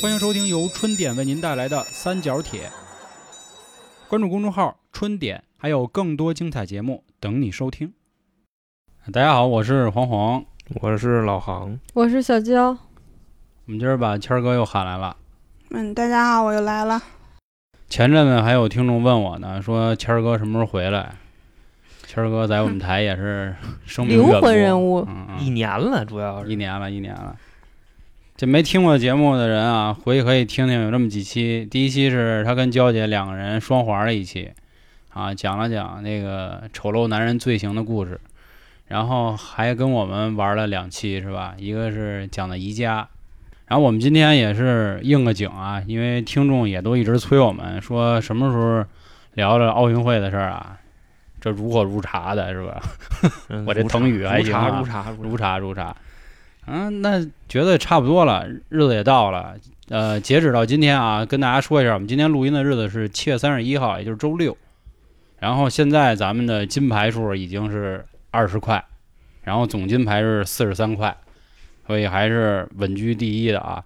欢迎收听由春点为您带来的三角铁。关注公众号“春点”，还有更多精彩节目等你收听。大家好，我是黄黄，我是老航，我是小娇。我们今儿把谦儿哥又喊来了。嗯，大家好，我又来了。前阵子还有听众问我呢，说谦儿哥什么时候回来？谦儿哥在我们台也是生命灵魂人物嗯嗯一年了，主要是一年了，一年了。这没听过节目的人啊，回去可以听听，有这么几期。第一期是他跟娇姐两个人双环的一期，啊，讲了讲那个丑陋男人罪行的故事，然后还跟我们玩了两期，是吧？一个是讲的宜家，然后我们今天也是应个景啊，因为听众也都一直催我们说什么时候聊聊奥运会的事儿啊，这如火如茶的是吧？嗯我这成语还如行啊茶如茶如茶如茶。嗯，那觉得差不多了，日子也到了。呃，截止到今天啊，跟大家说一下，我们今天录音的日子是七月三十一号，也就是周六。然后现在咱们的金牌数已经是二十块，然后总金牌是四十三块，所以还是稳居第一的啊。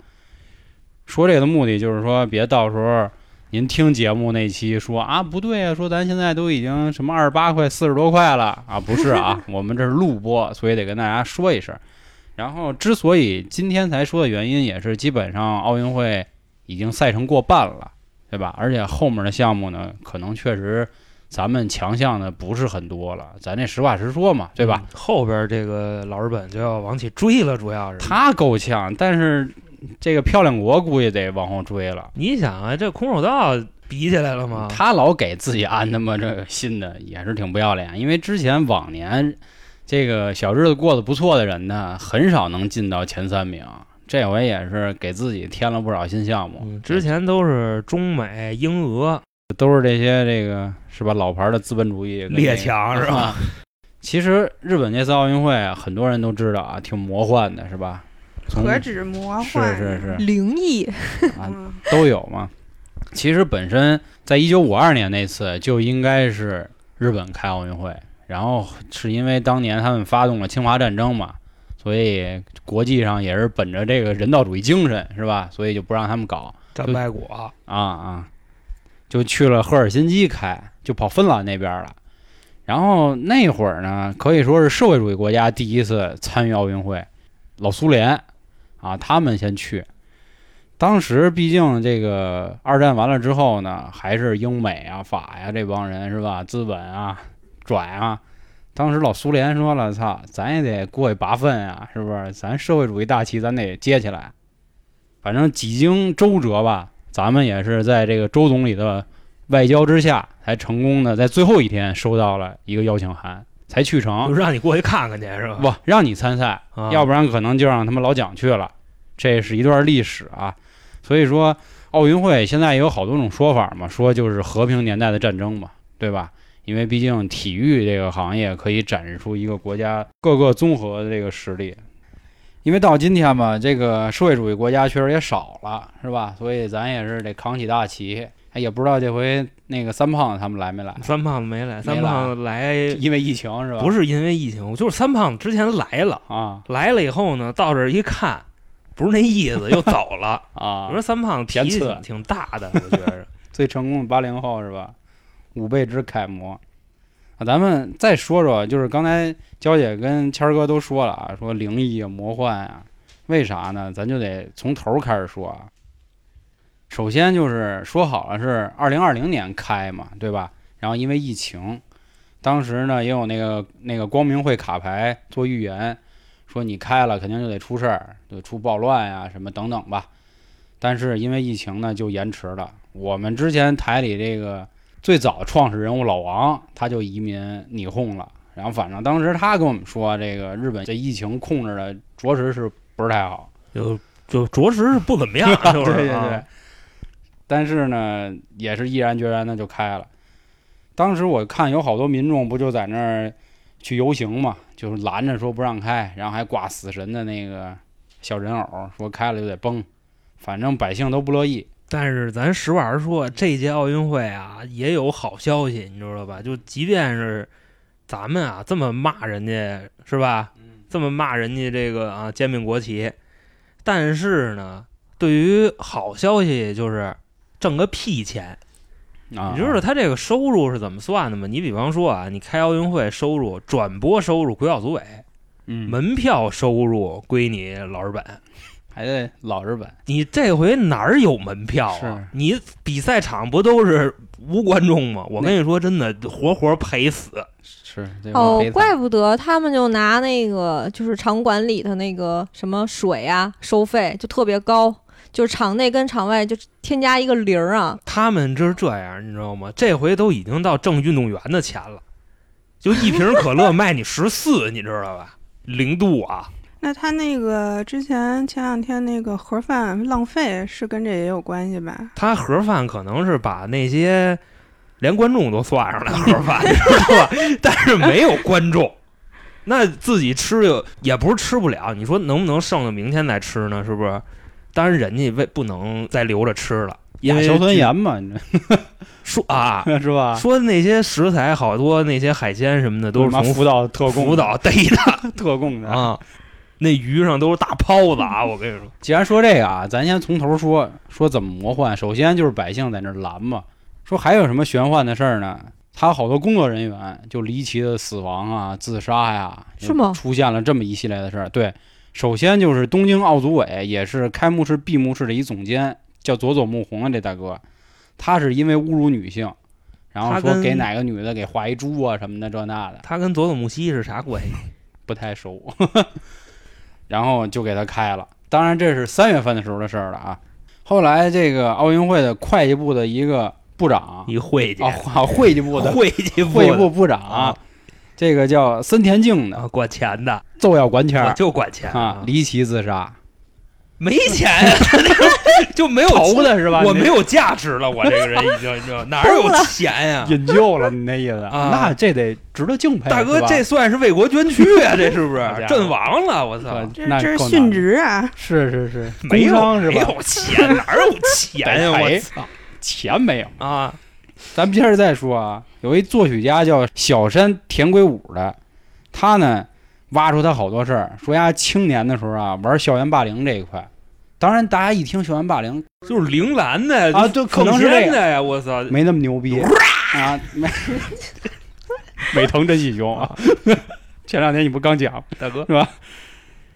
说这个的目的就是说，别到时候您听节目那期说啊不对啊，说咱现在都已经什么二十八块、四十多块了啊，不是啊，我们这是录播，所以得跟大家说一声。然后，之所以今天才说的原因，也是基本上奥运会已经赛程过半了，对吧？而且后面的项目呢，可能确实咱们强项的不是很多了，咱这实话实说嘛，对吧？嗯后边这个老日本就要往起追了，主要是他够呛，但是这个漂亮国估计得往后追了。你想啊，这空手道比起来了吗？他老给自己安他妈这个新的，也是挺不要脸。因为之前往年这个小日子过得不错的人呢，很少能进到前三名。这回也是给自己添了不少新项目。嗯，之前都是中美英俄都是这些这个是吧老牌的资本主义列强是吧？其实日本这次奥运会啊，很多人都知道啊，挺魔幻的，是吧？何止魔幻？是是是灵异，啊，嗯，都有嘛。其实本身在一九五二年那次就应该是日本开奥运会，然后是因为当年他们发动了侵华战争嘛，所以国际上也是本着这个人道主义精神，是吧？所以就不让他们搞战败国，啊啊，就去了赫尔辛基开，就跑芬兰那边了。然后那会儿呢，可以说是社会主义国家第一次参与奥运会，老苏联啊，他们先去。当时毕竟这个二战完了之后呢，还是英美啊、法呀、这帮人是吧？资本啊、拽啊。当时老苏联说了：“操，咱也得过去拔粪啊，是不是？咱社会主义大旗咱得接起来。反正几经周折吧，咱们也是在这个周总理的外交之下，才成功的在最后一天收到了一个邀请函，才去成就成。让你过去看看去是吧？不让你参赛，啊要不然可能就让他们老蒋去了。这是一段历史啊。所以说，奥运会现在也有好多种说法嘛，说就是和平年代的战争嘛，对吧？因为毕竟体育这个行业可以展示出一个国家各个综合的这个实力。因为到今天吧，这个社会主义国家确实也少了，是吧？所以咱也是得扛起大旗。哎，也不知道这回那个三胖子他们来没来？三胖子没来，三胖子来因为疫情是吧？不是因为疫情，就是三胖子之前来了，啊来了以后呢，到这儿一看，不是那意思，又走了。啊！我说三胖子脾气挺挺大的，我觉着。最成功的八零后是吧？五辈之楷模啊！咱们再说说，就是刚才娇姐跟谦儿哥都说了啊，说灵异啊、魔幻啊，为啥呢？咱就得从头开始说啊。首先就是说好了是二零二零年开嘛，对吧？然后因为疫情，当时呢也有那个那个光明会卡牌做预言，说你开了肯定就得出事儿，就出暴乱呀、什么等等吧。但是因为疫情呢，就延迟了。我们之前台里这个最早创始人物老王，他就移民霓虹了。然后反正当时他跟我们说，这个日本这疫情控制的着实是不是太好。就就着实是不怎么样，就 对是对啊对。但是呢，也是毅然决然的就开了。当时我看有好多民众不就在那儿去游行嘛，就是拦着说不让开，然后还挂死神的那个小人偶，说开了就得崩。反正百姓都不乐意。但是咱实话实说，这届奥运会啊也有好消息，你知道吧？就即便是咱们啊这么骂人家是吧？这么骂人家这个啊煎饼国旗，但是呢，对于好消息，就是挣个屁钱。啊，你知道他这个收入是怎么算的吗？你比方说啊，你开奥运会收入、转播收入归奥组委，嗯，门票收入归你老日本。还得老日本，你这回哪儿有门票啊？你比赛场不都是无观众吗？我跟你说，真的活活赔死。是哦，怪不得他们就拿那个就是场馆里的那个什么水啊收费就特别高，就是场内跟场外就添加一个零儿啊。他们这是这样，你知道吗？这回都已经到挣运动员的钱了，就一瓶可乐卖你十四，你知道吧？零度啊，那他那个之前前两天那个盒饭浪费是跟这也有关系吧？他盒饭可能是把那些连观众都算上了盒饭，你知道吧？但是没有观众，那自己吃又也不是吃不了，你说能不能剩到明天再吃呢？是不是？当然，人家为不能再留着吃了，因为亚硝酸盐嘛，你 说啊，这是吧？说那些食材好多那些海鲜什么的都是从福岛特供福岛逮的 特供的。啊，那鱼上都是大泡子啊！我跟你说，既然说这个啊，咱先从头说说怎么魔幻。首先就是百姓在那儿拦嘛，说还有什么玄幻的事儿呢？他好多工作人员就离奇的死亡啊、自杀呀，是吗出现了这么一系列的事儿。对，首先就是东京奥组委，也是开幕式、闭幕式的一总监，叫佐佐木宏啊这大哥，他是因为侮辱女性，然后说给哪个女的给画一猪啊什么的这那的，他跟佐佐木希是啥关系？不太熟，然后就给他开了。当然这是三月份的时候的事儿了啊。后来这个奥运会的会计部的一个部长一会计，啊，会计部的会计会计部部长啊，这个叫森田静的，啊，管钱的，就要管钱我就管钱啊，离奇自杀，没钱呀，就没有投的是吧？我没有价值了，我这个人已经，你知道哪有钱呀？引咎了，你那意思？啊那这得值得敬佩，大哥，这算是为国捐躯啊！这是不是阵亡了？我操，这这是殉职啊！是是是，没有是吧？没有钱，哪有钱呀？我操钱没有。啊！咱们接着再说啊，有一作曲家叫小山田圭吾的，他呢挖出他好多事儿，说他青年的时候啊玩校园霸凌这一块。当然，大家一听校园霸凌就是铃兰的啊对可能是这个呀！我操，没那么牛逼 啊，没 美藤真喜雄啊，前两天你不刚讲大哥是吧？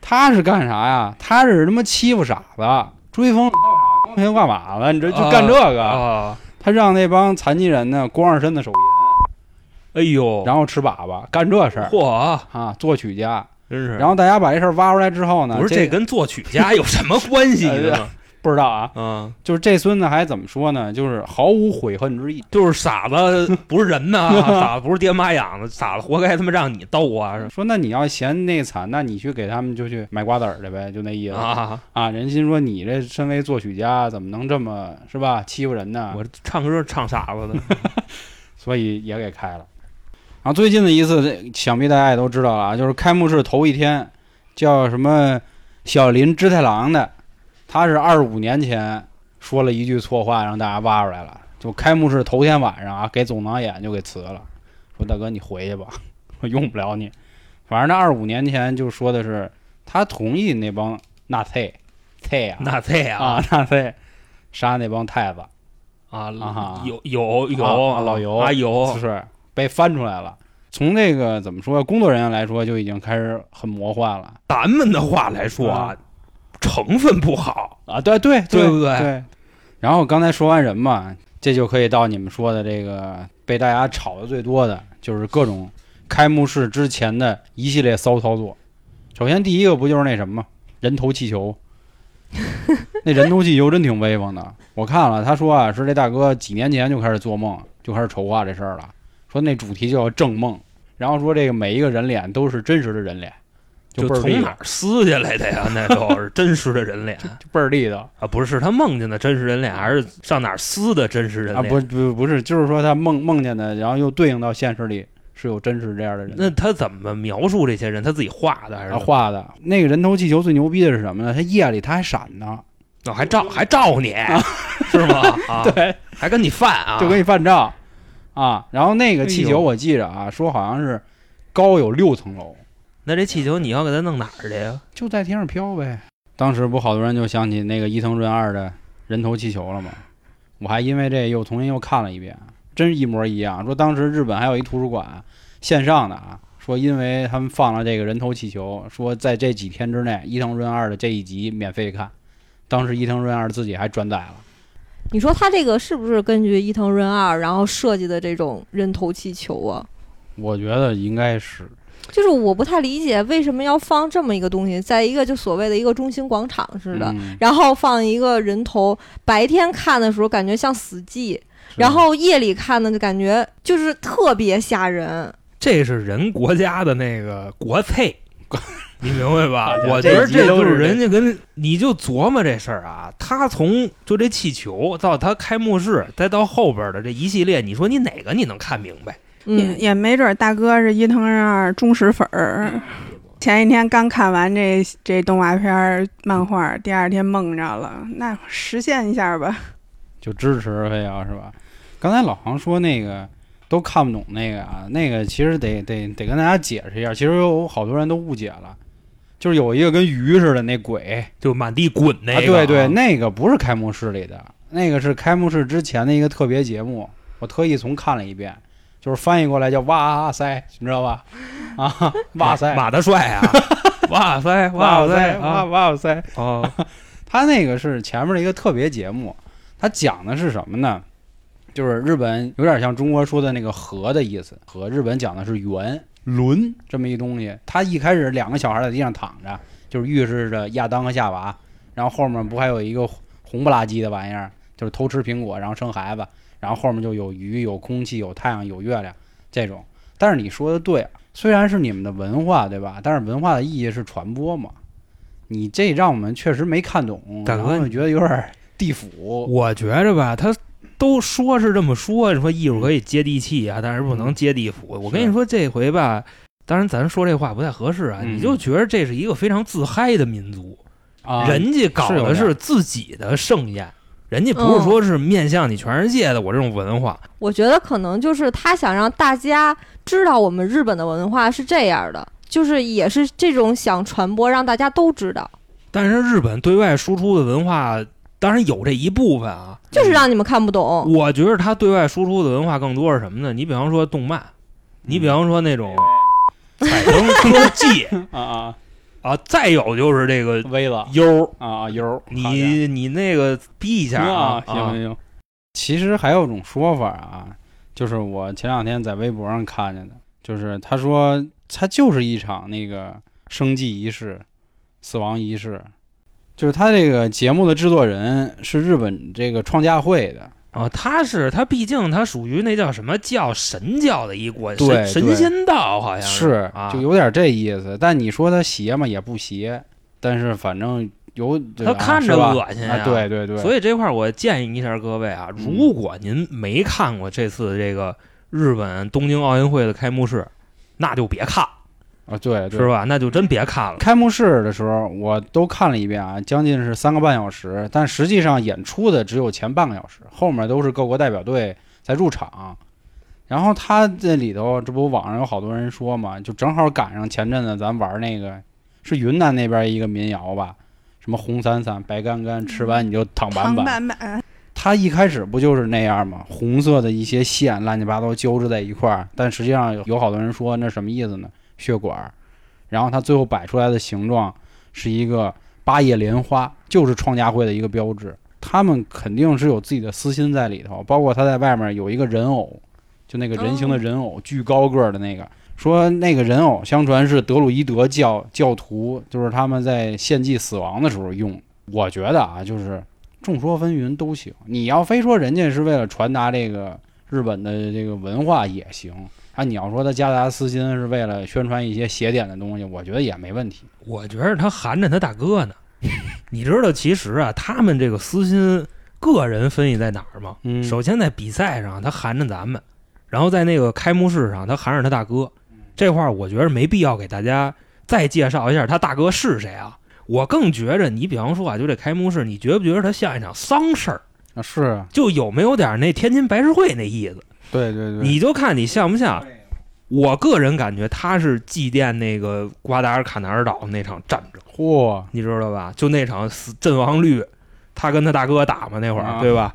他是干啥呀？他是他妈欺负傻子，追风光天化马子，你这就干这个。啊！他让那帮残疾人呢光着身子手淫，哎呦，然后吃粑粑，干这事儿嚯，啊，作曲家。真是。然后大家把这事儿挖出来之后呢，不是这这跟作曲家有什么关系呢？不知道啊，嗯，就是这孙子还怎么说呢？就是毫无悔恨之意。就是傻子不是人呐，傻子不是爹妈养的，傻子活该他妈让你逗啊！说那你要嫌那惨，那你去给他们就去买瓜子儿去呗，就那意思啊，啊。人心说你这身为作曲家，怎么能这么是吧欺负人呢？我唱歌唱傻子的，所以也给开了。然后最近的一次，这想必大家也都知道了啊，就是开幕式头一天，叫什么小林织太郎的，他是二十五年前说了一句错话，让大家挖出来了。就开幕式头天晚上啊，给总导演就给辞了，说大哥你回去吧，我用不了你。反正那二十五年前就说的是他同意那帮纳粹，粹啊那这样啊纳粹杀那帮太子，啊啊有有有啊老尤啊有是被翻出来了。从那个怎么说，工作人员来说就已经开始很魔幻了咱们的话来说啊，成分不好，啊！对对对不对对。然后刚才说完人嘛，这就可以到你们说的这个被大家炒的最多的，就是各种开幕式之前的一系列骚操作。首先第一个不就是那什么吗？人头气球。那人头气球真挺威风的，我看了，他说啊，是这大哥几年前就开始做梦，就开始筹划这事儿了。说那主题叫正梦，然后说这个每一个人脸都是真实的人脸，就从哪儿撕下来的呀？那都是真实的人脸 就倍儿地道啊，不是他梦见的真实人脸，还是上哪儿撕的真实人脸啊！脸？不不不是，就是说他梦梦见的，然后又对应到现实里是有真实这样的人。那他怎么描述这些人？他自己画的还是啊画的那个人头气球最牛逼的是什么呢？他夜里他还闪呢，哦，还照还照你，是吗？啊，对，还跟你犯啊？就跟你犯照 啊。然后那个气球我记着啊，说好像是高有六层楼，那这气球你要给它弄哪儿去呀？就在天上飘呗。当时不好多人就想起那个伊藤润二的人头气球了吗？我还因为这又重新又看了一遍，真是一模一样。说当时日本还有一图书馆线上的啊，说因为他们放了这个人头气球，说在这几天之内，伊藤润二的这一集免费看。当时伊藤润二自己还转载了。你说他这个是不是根据伊藤润二然后设计的这种人头气球啊？我觉得应该是，就是我不太理解为什么要放这么一个东西，在一个就所谓的一个中心广场似的，嗯然后放一个人头。白天看的时候感觉像死寂，然后夜里看呢就感觉就是特别吓人。这是人国家的那个国粹，你明白吧 我觉得这就是都是人家跟你就琢磨这事儿啊，他从就这气球到他开幕式，再到后边的这一系列，你说你哪个你能看明白？也嗯，也没准儿大哥是伊藤润二忠实粉儿。前一天刚看完这这动画片儿漫画，第二天梦着了，那实现一下吧。就支持非要是吧？刚才老黄说那个都看不懂那个啊，那个其实得得得跟大家解释一下，其实有好多人都误解了，就是有一个跟鱼似的那鬼，就满地滚那啊，个、对对，那个不是开幕式里的，那个是开幕式之前的一个特别节目，我特意重看了一遍，就是翻译过来叫哇塞，你知道吧？啊，哇塞，马大帅啊，哇塞，哇塞，哇啊，哇塞，哦，他那个是前面的一个特别节目，他讲的是什么呢？就是日本有点像中国说的那个“和”的意思，和日本讲的是圆轮这么一东西。他一开始两个小孩在地上躺着，就是预示着亚当和夏娃，然后后面不还有一个红不拉几的玩意儿，就是偷吃苹果然后生孩子，然后后面就有鱼、有空气、有太阳、有月亮这种。但是你说的对，虽然是你们的文化，对吧？但是文化的意义是传播嘛。你这让我们确实没看懂，大哥然后我觉得有点地府。我觉着吧，他都说是这么说，说艺术可以接地气啊，但是不能接地府。我跟你说，这回吧，当然咱说这话不太合适啊，嗯你就觉得这是一个非常自嗨的民族，啊，人家搞的是自己的盛宴，人家不是说是面向你全世界的我这种文化。我觉得可能就是他想让大家知道我们日本的文化是这样的，就是也是这种想传播，让大家都知道，但是日本对外输出的文化，当然有这一部分啊。就是让你们看不懂。我觉得他对外输出的文化更多是什么呢？你比方说动漫，你比方说那种彩灯科技 啊啊，啊，再有就是这个微了优，啊 U，你你那个逼一下啊，啊，行行行。其实还有一种说法啊，就是我前两天在微博上看见的，就是他说他就是一场那个生祭仪式、死亡仪式，就是他这个节目的制作人是日本这个创价会的，哦，他是他毕竟他属于那叫什么教神教的一国，对神仙道好像是啊，就有点这意思。但你说他邪嘛，也不邪，但是反正有他看着恶心呀啊，对对对，所以这块儿我建议一下各位啊，如果您没看过这次这个日本东京奥运会的开幕式，那就别看，啊对对是吧？那就真别看了。开幕式的时候，我都看了一遍啊，将近是三个半小时，但实际上演出的只有前半个小时，后面都是各国代表队在入场。然后他这里头，这不网上有好多人说嘛，就正好赶上前阵子咱玩那个是云南那边一个民谣吧，什么红伞伞白杆杆，吃完你就躺板板。板板，他一开始不就是那样吗？红色的一些线乱七八糟交织在一块儿，但实际上有有好多人说那什么意思呢？血管儿。然后它最后摆出来的形状是一个八叶莲花，就是创价会的一个标志。他们肯定是有自己的私心在里头，包括他在外面有一个人偶，就那个人形的人偶，巨高个儿的那个。说那个人偶相传是德鲁伊德教教徒，就是他们在献祭死亡的时候用。我觉得啊，就是众说纷纭都行。你要非说人家是为了传达这个日本的这个文化也行啊，你要说他夹杂私心是为了宣传一些邪典的东西，我觉得也没问题。我觉得他含着他大哥呢。你知道，其实啊，他们这个私心，个人分析在哪儿吗？嗯首先在比赛上他含着咱们，然后在那个开幕式上他含着他大哥。这块儿我觉得没必要给大家再介绍一下他大哥是谁啊。我更觉着，你比方说啊，就这开幕式，你觉不觉得他像一场丧事儿？啊，是啊，就有没有点那天津白事会那意思？对对对，你就看你像不像我个人感觉他是祭奠那个瓜达尔卡纳尔岛那场战争，嚯，你知道吧？就那场死阵亡率，他跟他大哥打嘛那会儿，啊对吧？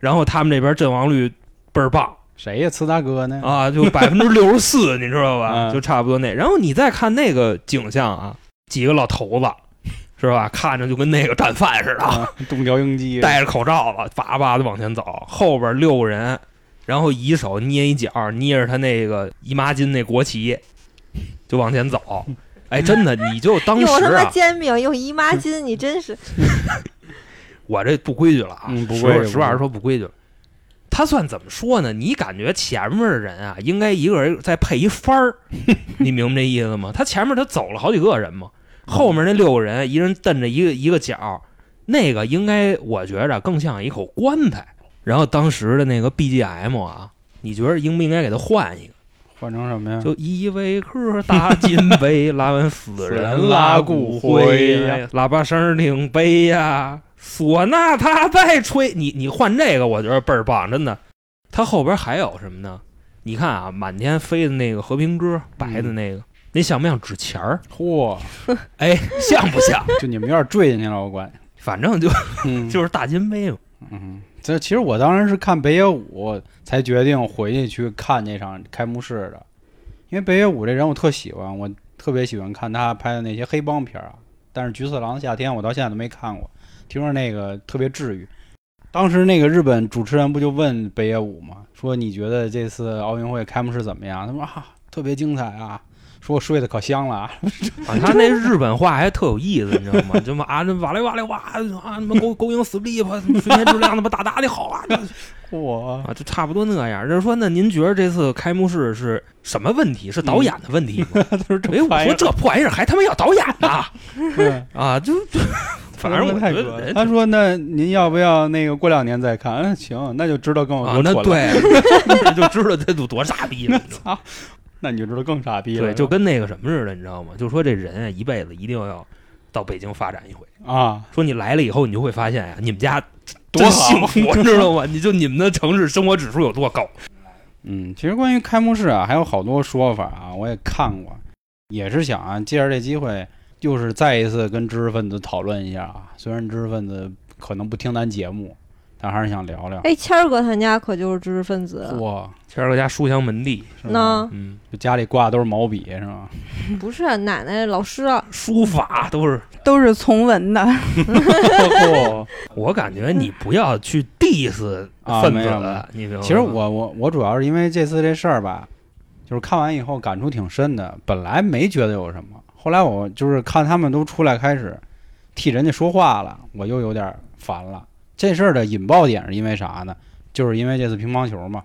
然后他们这边阵亡率倍儿棒谁呀？次大哥呢？啊，就百分之六十四，你知道吧？嗯就差不多那。然后你再看那个景象啊，几个老头子，是吧？看着就跟那个战犯似的，啊，东条英机戴着口罩子，叭叭的往前走，后边六个人，然后一手捏一角，捏着他那个姨妈巾那国旗，就往前走。哎，真的，你就当用他妈煎饼，用姨妈巾，你真是 我这不规矩了啊，嗯不规矩实话实说不规矩了。他算怎么说呢？你感觉前面的人啊，应该一个人再配一番儿，你明白这意思吗？他前面他走了好几个人嘛，后面那六个人，一人蹬着一个一个角，那个应该我觉着更像一口棺材。然后当时的那个 BGM 啊，你觉得应不应该给他换一个？换成什么呀？就依维柯大金杯，拉完死人拉骨骨灰喇叭声挺悲呀，唢呐他在吹。你你换这个，我觉得倍儿棒，真的。它后边还有什么呢？你看啊，满天飞的那个和平鸽，白的那个，那像不像纸钱儿？嚯，哎，像不像？就你们有点坠进去了，我管。反正就嗯，就是大金杯嘛。嗯，这其实我当时是看北野武才决定回去去看这场开幕式的，因为北野武这人我特喜欢，我特别喜欢看他拍的那些黑帮片儿啊。但是《菊次郎的夏天》我到现在都没看过，听说那个特别治愈。当时那个日本主持人不就问北野武吗？说你觉得这次奥运会开幕式怎么样？他说啊，特别精彩啊，说我睡得可香了啊。啊，他那日本话还特有意思，你知道吗？就嘛啊，那哇嘞哇嘞哇啊，他妈勾勾引死利吧，睡眠质量他妈大大的好啊，我，啊，就差不多那样。就是说，那您觉得这次开幕式是什么问题？是导演的问题吗？他说这哎，我说这破玩意儿还他妈要导演呢嗯 啊！就就，反正我。觉得他说：“那您要不要那个过两年再看？”嗯，行，那就知道跟我啊，那。对，就知道这都多傻逼了。你知道吗那你就知道更傻逼了。对，就跟那个什么似的，你知道吗？就说这人啊，一辈子一定要到北京发展一回。啊，说你来了以后，你就会发现呀、你们家多好幸福，你 知道吗？你就你们的城市生活指数有多高？嗯，其实关于开幕式啊，还有好多说法啊，我也看过，也是想啊，借着这机会，就是再一次跟知识分子讨论一下啊。虽然知识分子可能不听咱节目，但还是想聊聊。哎，谦儿哥他家可就是知识分子，哇，谦儿哥家书香门第，是吗那嗯，就家里挂的都是毛笔是吗？不是奶奶老师啊，书法都是。都是从文的，嚯我感觉你不要去 diss 分子了，你？其实我我我主要是因为这次这事儿吧，就是看完以后感触挺深的。本来没觉得有什么，后来我就是看他们都出来开始替人家说话了，我又有点烦了。这事儿的引爆点是因为啥呢？就是因为这次乒乓球嘛，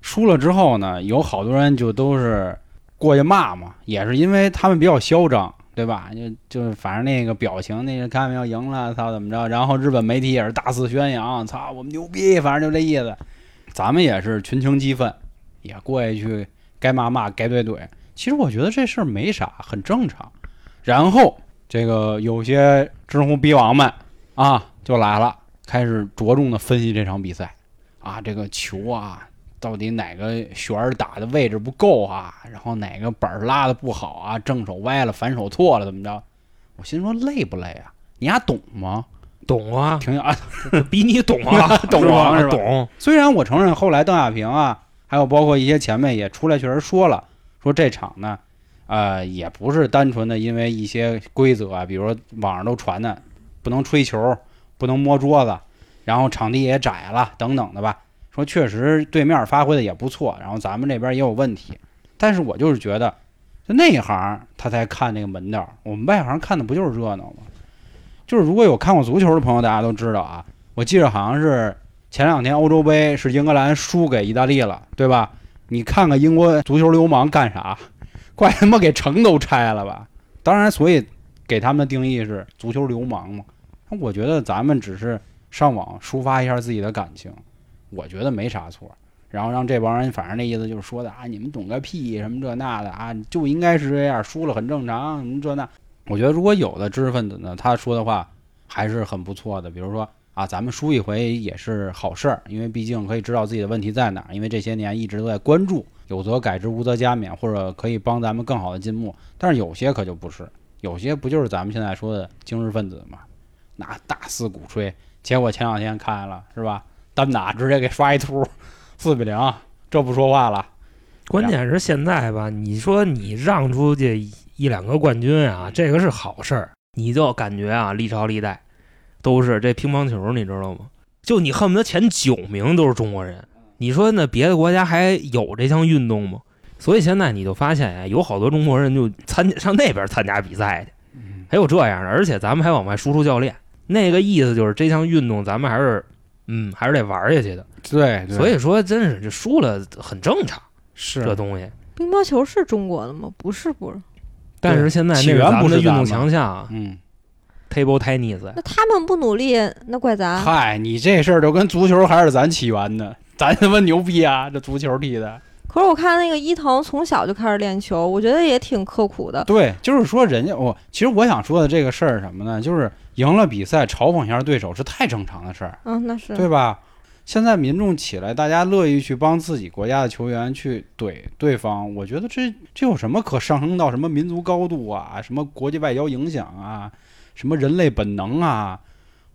输了之后呢，有好多人就都是过去骂嘛，也是因为他们比较嚣张。对吧？就就反正那个表情，那个看见没有，赢了，操怎么着？然后日本媒体也是大肆宣扬，操我们牛逼，反正就这意思。咱们也是群情激愤，也过去去该骂骂，该怼怼。其实我觉得这事儿没啥，很正常。然后这个有些知乎逼王们啊就来了，开始着重的分析这场比赛啊，这个球啊到底哪个旋儿打的位置不够啊，然后哪个板儿拉的不好啊，正手歪了，反手错了，怎么着？我心说累不累啊？你丫懂吗？懂啊，挺啊，比你懂啊，懂啊是吧懂。虽然我承认后来邓亚萍啊，还有包括一些前辈也出来确实说了，说这场呢，呃，也不是单纯的因为一些规则啊，比如说网上都传的不能吹球，不能摸桌子，然后场地也窄了等等的吧。说确实对面发挥的也不错，然后咱们这边也有问题，但是我就是觉得，就那一行他才看那个门道，我们外行看的不就是热闹吗？就是如果有看过足球的朋友，大家都知道啊，我记得好像是前两天欧洲杯是英格兰输给意大利了，对吧？你看看英国足球流氓干啥？怪他妈给城都拆了吧！当然，所以给他们的定义是足球流氓嘛。我觉得咱们只是上网抒发一下自己的感情，我觉得没啥错。然后让这帮人，反正那意思就是说的啊，你们懂个屁，什么这那的啊，就应该是这样，输了很正常，什么这那。我觉得如果有的知识分子呢，他说的话还是很不错的，比如说啊，咱们输一回也是好事儿，因为毕竟可以知道自己的问题在哪。因为这些年一直都在关注，有则改之，无则加勉，或者可以帮咱们更好的进步。但是有些可就不是，有些不就是咱们现在说的精神分子嘛，拿大肆鼓吹，结果前两天看了是吧？单打直接给刷一图，四比零，这不说话了。关键是现在吧，你说你让出去一两个冠军啊，这个是好事儿，你就感觉啊，历朝历代都是这乒乓球，你知道吗？就你恨不得前九名都是中国人，你说那别的国家还有这项运动吗？所以现在你就发现呀，有好多中国人就参上那边参加比赛去，还有这样的，而且咱们还往外输出教练，那个意思就是这项运动咱们还是嗯还是得玩下去的。对，对所以说真是这输了很正常，是这东西。乒乓球是中国的吗？不是，不是。但是现在那起源是咱们的运动不是咱们强项啊嗯。，table tennis。那他们不努力，那怪咱。嗨，你这事儿就跟足球还是咱起源的，咱他妈牛逼啊！这足球踢的，可是我看那个伊藤从小就开始练球，我觉得也挺刻苦的。对，就是说人家我其实我想说的这个事儿是什么呢？就是赢了比赛嘲讽一下对手是太正常的事儿，嗯，那是。对吧？现在民众起来，大家乐意去帮自己国家的球员去怼对方，我觉得这这有什么可上升到什么民族高度啊，什么国际外交影响啊，什么人类本能啊？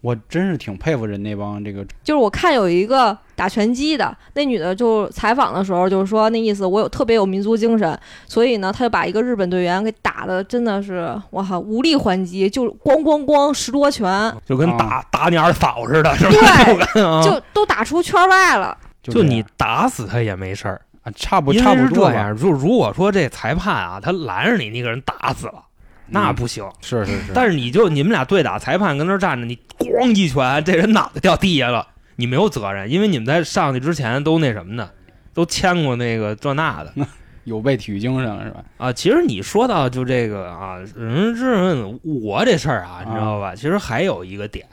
我真是挺佩服人那帮这个 就是我看有一个打拳击的，那女的就采访的时候就是说那意思，我有特别有民族精神，所以呢，她就把一个日本队员给打的真的是哇哈无力还击，就咣咣咣十多拳，就跟打、打你二嫂似的，是吧？对就跟啊，就都打出圈外了。就你打死他也没事儿，啊，差不差不多吧这样。就如果说这裁判啊，他拦着你你给人打死了，那嗯不行。是是是，但是你就你们俩对打，裁判跟那儿站着，你咣一拳，这人脑袋掉地下了，你没有责任，因为你们在上去之前都那什么呢，都签过那个这那的 有被体育精神了是吧？啊。其实你说到就这个啊，人这我这事儿啊，你知道吧？其实还有一个点，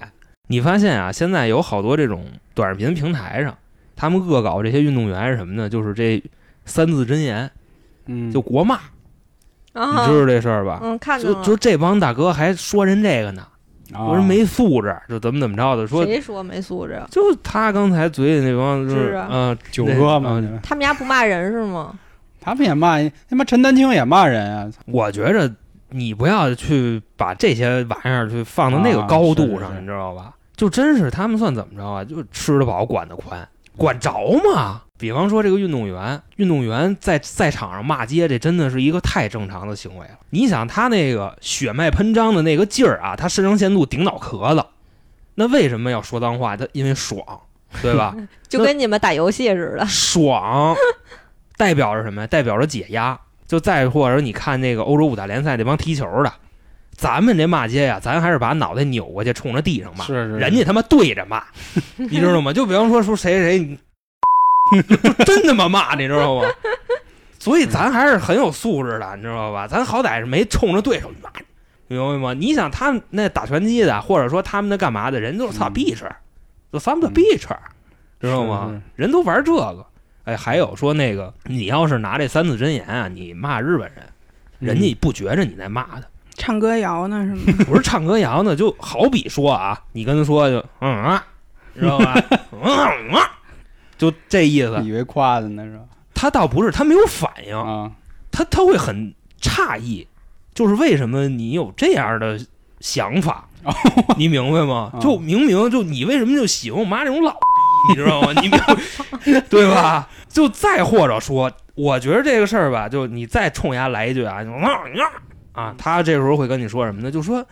你发现啊，现在有好多这种短视频平台上，他们恶搞这些运动员是什么的？就是这三字真言，嗯，就国骂，你啊，知道这事儿吧？嗯，看。就就这帮大哥还说人这个呢，啊说人没素质，就怎么怎么着的，说谁说没素质？就他刚才嘴里那帮就是是啊嗯九哥嘛，他们家不骂人是吗？他们也骂他妈陈丹青也骂人啊，我觉着你不要去把这些玩意儿去放到那个高度上，啊是是你知道吧？就真是他们算怎么着啊？就吃得饱，管得宽，管着吗？比方说这个运动员，运动员在赛场上骂街，这真的是一个太正常的行为了。你想他那个血脉喷张的那个劲儿啊，他肾上腺素顶脑壳子，那为什么要说脏话？他因为爽，对吧？就跟你们打游戏似的。爽代表着什么呀？代表着解压。就再或者你看那个欧洲五大联赛那帮踢球的，咱们这骂街呀，咱还是把脑袋扭过去冲着地上骂，是是，人家他妈对着骂，你知道吗？就比方说说谁谁真他妈骂，你知道吗？所以咱还是很有素质的，你知道吧？咱好歹是没冲着对手骂，明白吗？你想他们那打拳击的，或者说他们那干嘛的，人都是操嗯逼吃，就咱们的逼吃，知道吗？人都玩这个。哎，还有说那个，你要是拿这三字真言啊，你骂日本人，人家不觉着你在骂他，唱歌谣呢是吗？不是唱歌谣呢，就好比说啊，你跟他说就嗯啊，知道吧？嗯啊，就这意思。以为夸的呢是吧？他倒不是，他没有反应，啊，他他会很诧异，就是为什么你有这样的想法，你明白吗？哦就明明就你为什么就喜欢我妈这种老，你知道吗？你明白对吧？就再或者说，我觉得这个事儿吧，就你再冲人家来一句啊，就啊啊，他这时候会跟你说什么呢？就说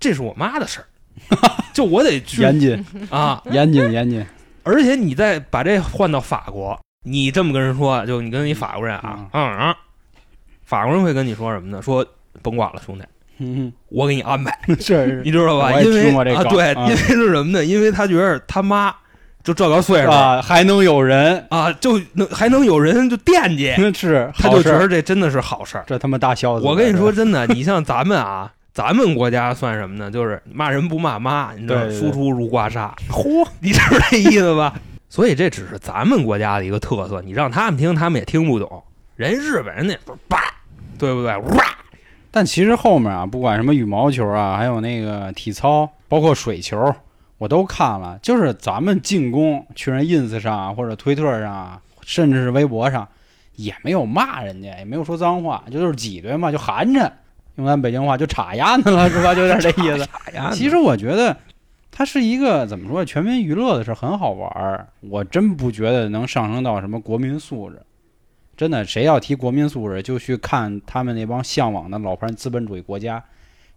这是我妈的事儿，就我得去严谨。啊，严谨严谨。而且你再把这换到法国，你这么跟人说，就你跟你法国人啊，嗯。嗯，法国人会跟你说什么呢？说甭管了，兄弟，嗯，我给你安排，是是。你知道吧？因为啊，对，啊因为是什么呢？因为他觉得他妈就这个岁数啊，还能有人，啊，就能还能有人就惦记，是他就觉得这真的是好事儿。这他妈大孝子。我跟你说真的，你像咱们啊。咱们国家算什么呢？就是骂人不骂妈，你知道，输出如刮痧，嚯，你知道这意思吧？所以这只是咱们国家的一个特色，你让他们听，他们也听不懂。人日本人那不是叭，对不对？哇，但其实后面啊，不管什么羽毛球啊，还有那个体操，包括水球，我都看了，就是咱们进攻去人 ins 上啊，或者推特上啊，甚至是微博上，也没有骂人家，也没有说脏话，就就是挤兑嘛，就含着，用咱北京话就插丫子了，是吧？就有点这意思。其实我觉得它是一个怎么说，全民娱乐的事儿，很好玩儿。我真不觉得能上升到什么国民素质。真的，谁要提国民素质，就去看他们那帮向往的老牌资本主义国家，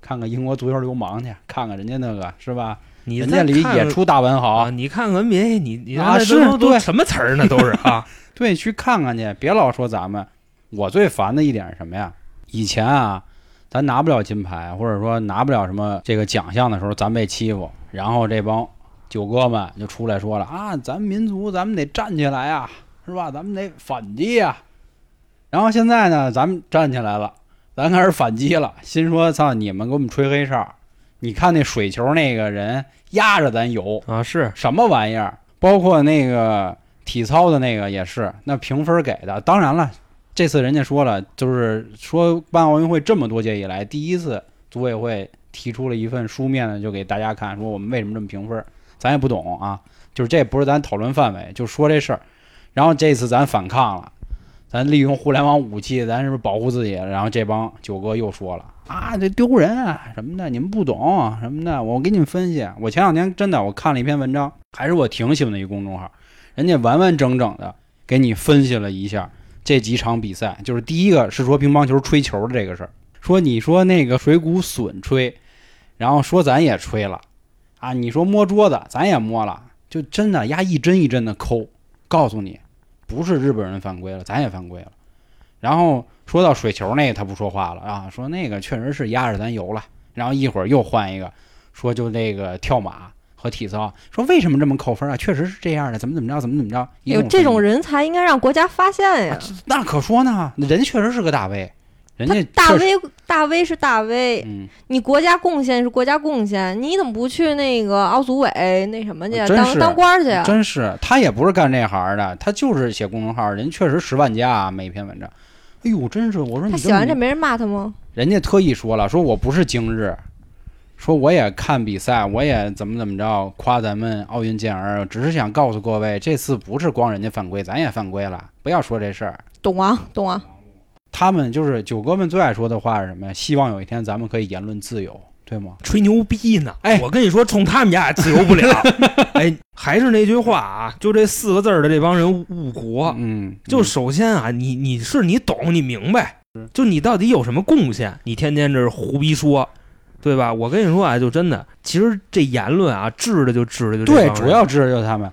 看看英国足球流氓去，看看人家那个是吧？你人家里也出大文豪，啊！你看看 NBA，你你啊是对什么词儿呢？都是啊，对，去看看去，别老说咱们。我最烦的一点是什么呀？以前啊，咱拿不了金牌，或者说拿不了什么这个奖项的时候，咱被欺负，然后这帮九哥们就出来说了啊，咱民族咱们得站起来呀，是吧？咱们得反击呀。然后现在呢，咱们站起来了，咱开始反击了，心说操，你们给我们吹黑哨，你看那水球那个人压着咱游，啊是什么玩意儿？包括那个体操的那个也是，那评分给的。当然了，这次人家说了，就是说办奥运会这么多届以来，第一次组委会提出了一份书面的，就给大家看，说我们为什么这么评分，咱也不懂啊，就是这不是咱讨论范围，就说这事儿。然后这次咱反抗了，咱利用互联网武器，咱是不是保护自己？然后这帮九哥又说了啊，这丢人啊什么的，你们不懂什么的。我给你们分析，我前两天真的我看了一篇文章，还是我挺喜欢的一个公众号，人家完完整整的给你分析了一下这几场比赛。就是第一个是说乒乓球吹球的这个事儿，说你说那个水谷隼吹，然后说咱也吹了啊，你说摸桌子咱也摸了，就真的压一针一针的抠，告诉你。不是日本人犯规了，咱也犯规了。然后说到水球那个，他不说话了啊，说那个确实是压着咱游了。然后一会儿又换一个，说就那个跳马和体操，说为什么这么扣分啊？确实是这样的，怎么怎么着，怎么怎么着。有这种人才应该让国家发现呀！那可说呢，人确实是个大 V，人家大 V 大 V 是大 V，嗯，你国家贡献是国家贡献，你怎么不去那个奥组委那什么去当当官儿去啊？真是他也不是干这行的，他就是写公众号，人确实十万加啊，每篇文章。哎呦，真是，我说你他写完这没人骂他吗？人家特意说了，说我不是今日，说我也看比赛，我也怎么怎么着，夸咱们奥运健儿，只是想告诉各位，这次不是光人家犯规，咱也犯规了，不要说这事儿。懂啊，懂啊。他们就是九哥们最爱说的话是什么呀？希望有一天咱们可以言论自由，对吗？吹牛逼呢。哎我跟你说，冲他们家也自由不了。哎，还是那句话啊，就这四个字儿的这帮人误国。嗯，就首先啊，你你是你懂，你明白，就你到底有什么贡献？你天天这是胡逼说，对吧？我跟你说啊，就真的，其实这言论啊，治的就治的就这对，主要治的就是他们。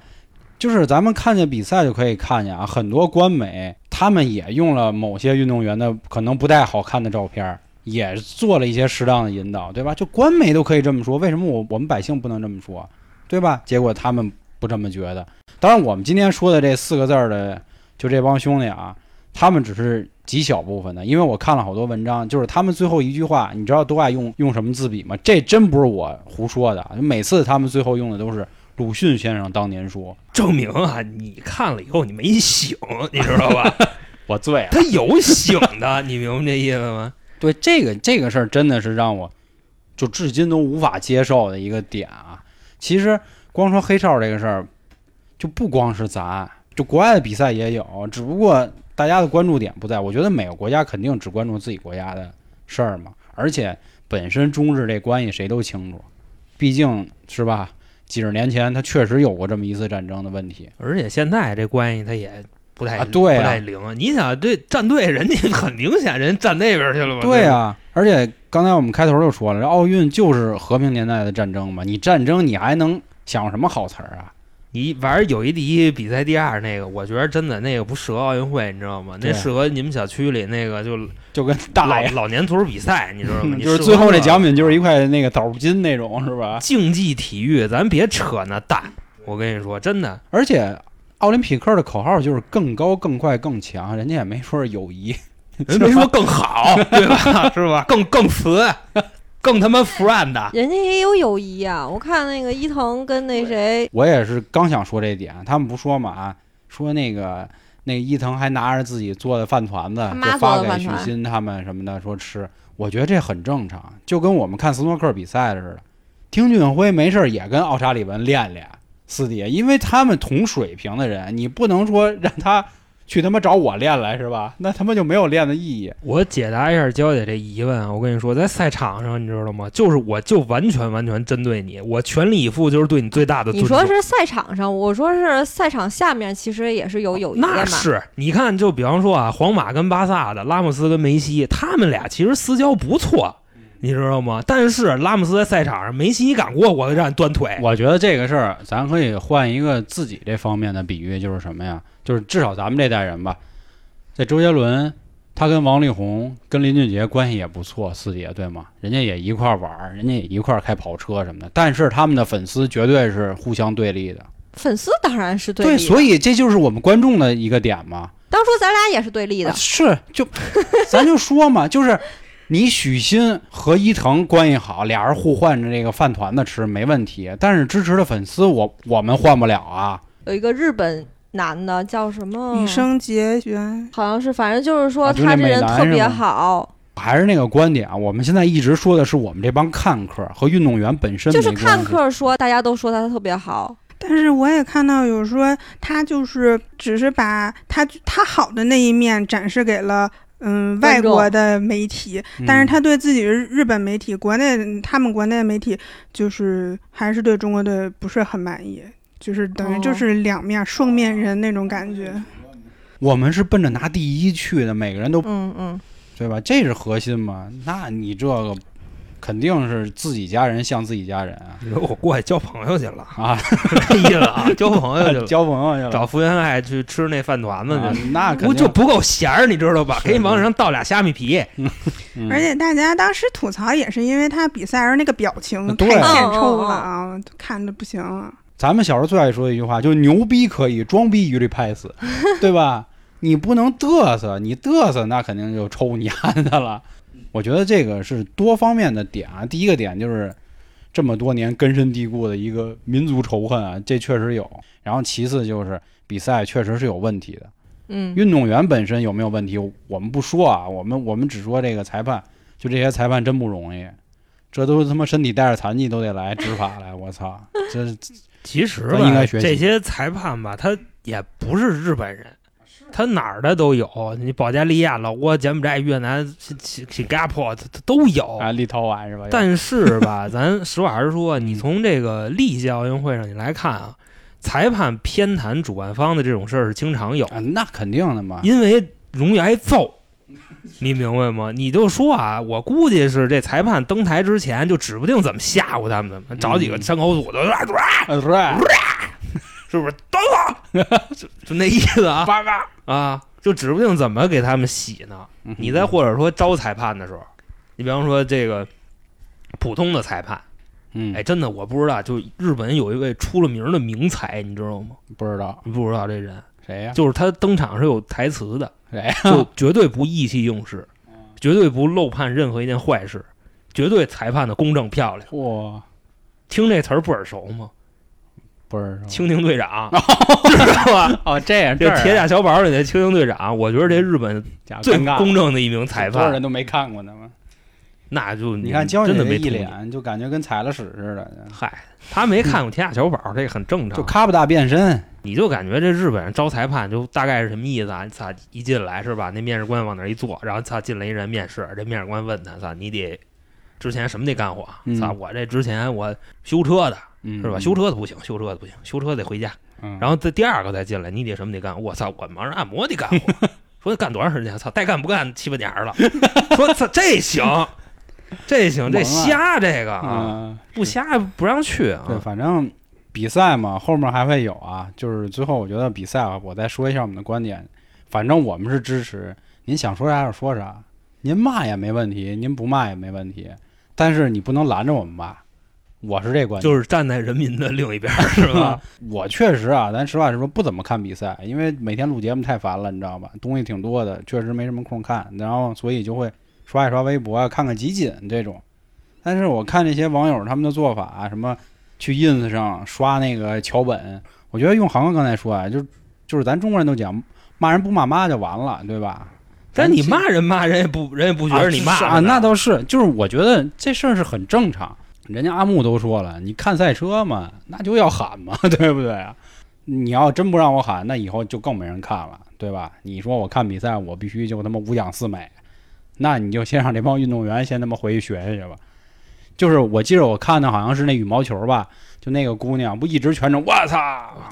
就是咱们看见比赛就可以看见啊，很多官媒他们也用了某些运动员的可能不太好看的照片儿，也做了一些适当的引导，对吧？就官媒都可以这么说，为什么我我们百姓不能这么说，对吧？结果他们不这么觉得。当然，我们今天说的这四个字儿的，就这帮兄弟啊，他们只是极小部分的，因为我看了好多文章，就是他们最后一句话，你知道都爱用用什么字笔吗？这真不是我胡说的，每次他们最后用的都是鲁迅先生当年说。证明啊，你看了以后你没醒，你知道吧？我醉了。他有醒的，你明白这意思吗？对这个这个事儿真的是让我就至今都无法接受的一个点啊。其实光说黑哨这个事儿，就不光是咱，就国外的比赛也有，只不过大家的关注点不在。我觉得每个国家肯定只关注自己国家的事儿嘛，而且本身中日这关系谁都清楚，毕竟是吧？几十年前他确实有过这么一次战争的问题。而且现在这关系他也不太、啊对啊不太灵。你想这战队人家很明显人站那边去了嘛？对、啊，而且刚才我们开头就说了，这奥运就是和平年代的战争嘛，你战争你还能想什么好词儿啊？你反正友谊第一，比赛第二那个，我觉得真的那个不适合奥运会，你知道吗？那适合你们小区里那个就就跟大老爷，老年足球比赛，你知道吗？你就是最后那奖品就是一块那个枣金那种，是吧？竞技体育，咱别扯那蛋。我跟你说，真的，而且奥林匹克的口号就是更高、更快、更强，人家也没说是友谊，人没说更好，对吧？是吧？更更瓷，更他妈 friend 人家也有友谊啊！我看那个伊藤跟那谁，我也是刚想说这点，他们不说嘛啊，说那个那个伊藤还拿着自己做的饭团子就发给许昕他们什么的说吃，我觉得这很正常，就跟我们看斯诺克比赛似的。丁俊晖没事儿也跟奥沙利文练练私底下，因为他们同水平的人，你不能说让他去他妈找我练来是吧？那他妈就没有练的意义。我解答一下娇姐这疑问啊，我跟你说，在赛场上，你知道吗？就是我就完全完全针对你，我全力以赴，就是对你最大的尊你重。说是赛场上，我说是赛场下面，其实也是有友谊的嘛。那是，你看，就比方说啊，皇马跟巴萨的拉莫斯跟梅西，他们俩其实私交不错，你知道吗？但是拉姆斯在赛场上，梅西一敢过，我就让你断腿。我觉得这个事儿，咱可以换一个自己这方面的比喻，就是什么呀？就是至少咱们这代人吧，在周杰伦，他跟王力宏、跟林俊杰关系也不错，私底下对吗？人家也一块儿玩儿，人家也一块儿开跑车什么的。但是他们的粉丝绝对是互相对立的，粉丝当然是对立的。所以这就是我们观众的一个点嘛。当初咱俩也是对立的啊。是，就 咱就说嘛，就是你许昕和伊藤关系好，俩人互换着这个饭团子吃没问题，但是支持的粉丝我我们换不了啊。有一个日本男的叫什么？羽生结弦，好像是，反正就是说他这人特别好，还是那个观点啊，我们现在一直说的是我们这帮看客和运动员本身就是看客说大家都说他特别好。但是我也看到有说他就是只是把他他好的那一面展示给了嗯外国的媒体，嗯但是他对自己日日本媒体、国内他们国内的媒体就是还是对中国队不是很满意，就是等于哦就是两面双面人那种感觉。我们是奔着拿第一去的，每个人都嗯嗯，对吧？这是核心嘛？那你这个肯定是自己家人像自己家人啊。你说我过去交朋友去了，啊，这意思啊，交朋友去了，交朋友去了，找福原爱去吃那饭团子啊去。那肯定。我就不够咸儿，你知道吧？给你往上倒俩虾米皮，嗯而且大家当时吐槽也是因为他比赛时候那个表情太欠嗯嗯抽了嗯啊，看着不行啊。咱们小时候最爱说的一句话，就是牛逼可以，装逼一律拍死，对吧？你不能嘚瑟，你嘚瑟那肯定就抽你丫的了。我觉得这个是多方面的点啊。第一个点就是这么多年根深蒂固的一个民族仇恨啊，这确实有。然后其次就是比赛确实是有问题的，嗯，运动员本身有没有问题，我们不说啊，我们我们只说这个裁判，就这些裁判真不容易，这都他妈身体带着残疾都得来执法来，我操，这其实吧应该，学习这些裁判吧，他也不是日本人，他哪儿的都有。你保加利亚、老挝、柬埔寨、越南、新新新加坡，他他都有。啊，立陶宛是吧？但是吧，咱实话实说，你从这个历届奥运会上你来看啊，裁判偏袒主办方的这种事儿是经常有，啊，那肯定的嘛。因为容易挨揍。你明白吗？你就说啊，我估计是这裁判登台之前就指不定怎么吓唬他们的，找几个嗯山口组的，啊啊，对，是不是？等我，就就那意思啊八嘎。啊，就指不定怎么给他们洗呢。嗯你再或者说招裁判的时候，你比方说这个普通的裁判，嗯，哎，真的我不知道，就日本有一位出了名的名裁，你知道吗？不知道你不知道这人，谁呀？就是他登场是有台词的，谁呀？就绝对不意气用事，绝对不漏判任何一件坏事，绝对裁判的公正漂亮。哇，听这词儿不耳熟吗？不知道。蜻蜓队长，知道吧？哦，这样，这这铁甲小宝里的蜻蜓队长，我觉得这日本最公正的一名裁判多少人，都没看过呢吗。那就你看真的没一。脸，就感觉跟踩了屎似的，嗨，他没看过铁甲小宝，这个很正就常。咔不大变身。你就感觉这日本人招裁判就大概是什么意思啊？操，一进来是吧？那面试官往那儿一坐，然后操进来一人面试，这面试官问他，操你得之前什么得干活？嗯操，我这之前我修车的嗯，是吧？修车的不行，修车的不行，修车得回家。嗯，然后这第二个再进来，你得什么得干？我操，我忙着按摩得干活。说干多长时间？操，带干不干七八年了。说操，这行，这行，这瞎这个啊，嗯，不瞎不让去对，啊。反正比赛嘛，后面还会有啊。就是最后，我觉得比赛啊，我再说一下我们的观点。反正我们是支持，您想说啥就说啥，您骂也没问题，您不骂也没问题，但是你不能拦着我们骂。我是这观点，就是站在人民的另一边儿，是吧？我确实啊，咱实话实说，不怎么看比赛，因为每天录节目太烦了，你知道吧？东西挺多的，确实没什么空看，然后所以就会刷一刷微博啊，看看集锦这种。但是我看那些网友他们的做法、啊，什么去 ins 上刷那个桥本，我觉得用航哥刚才说啊，就就是咱中国人都讲骂人不骂妈就完了，对吧？但你骂人骂人也不人也不觉得你骂啊，那倒是，就是我觉得这事儿是很正常。人家阿木都说了，你看赛车嘛，那就要喊嘛，对不对啊？你要真不让我喊，那以后就更没人看了，对吧？你说我看比赛，我必须就他妈五讲四美，那你就先让这帮运动员先他妈回去学学去吧。就是我记着我看的好像是那羽毛球吧，就那个姑娘不一直全程我操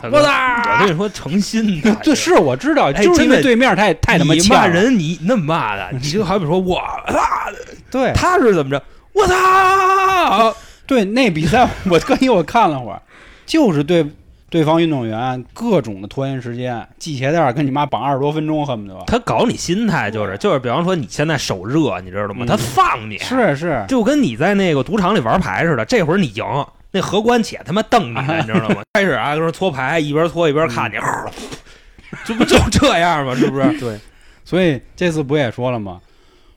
我操我我跟，你说，诚心的，对，是我知道，哎就是因为对面太太他妈你，骂人，你那么骂的，你就好比说我操，对他是怎么着？我操！对，那比赛我特意我看了会儿，就是对对方运动员各种的拖延时间，系鞋带儿跟你妈绑二十多分钟，恨不得。他搞你心态就是就是，比方说你现在手热，你知道吗？嗯他放你，是是，就跟你在那个赌场里玩牌似的，这会儿你赢，那荷官且他妈瞪你呢，你知道吗？开始啊，跟那搓牌，一边搓一边看你，这不就这样吗？是不是？对，所以这次不也说了吗？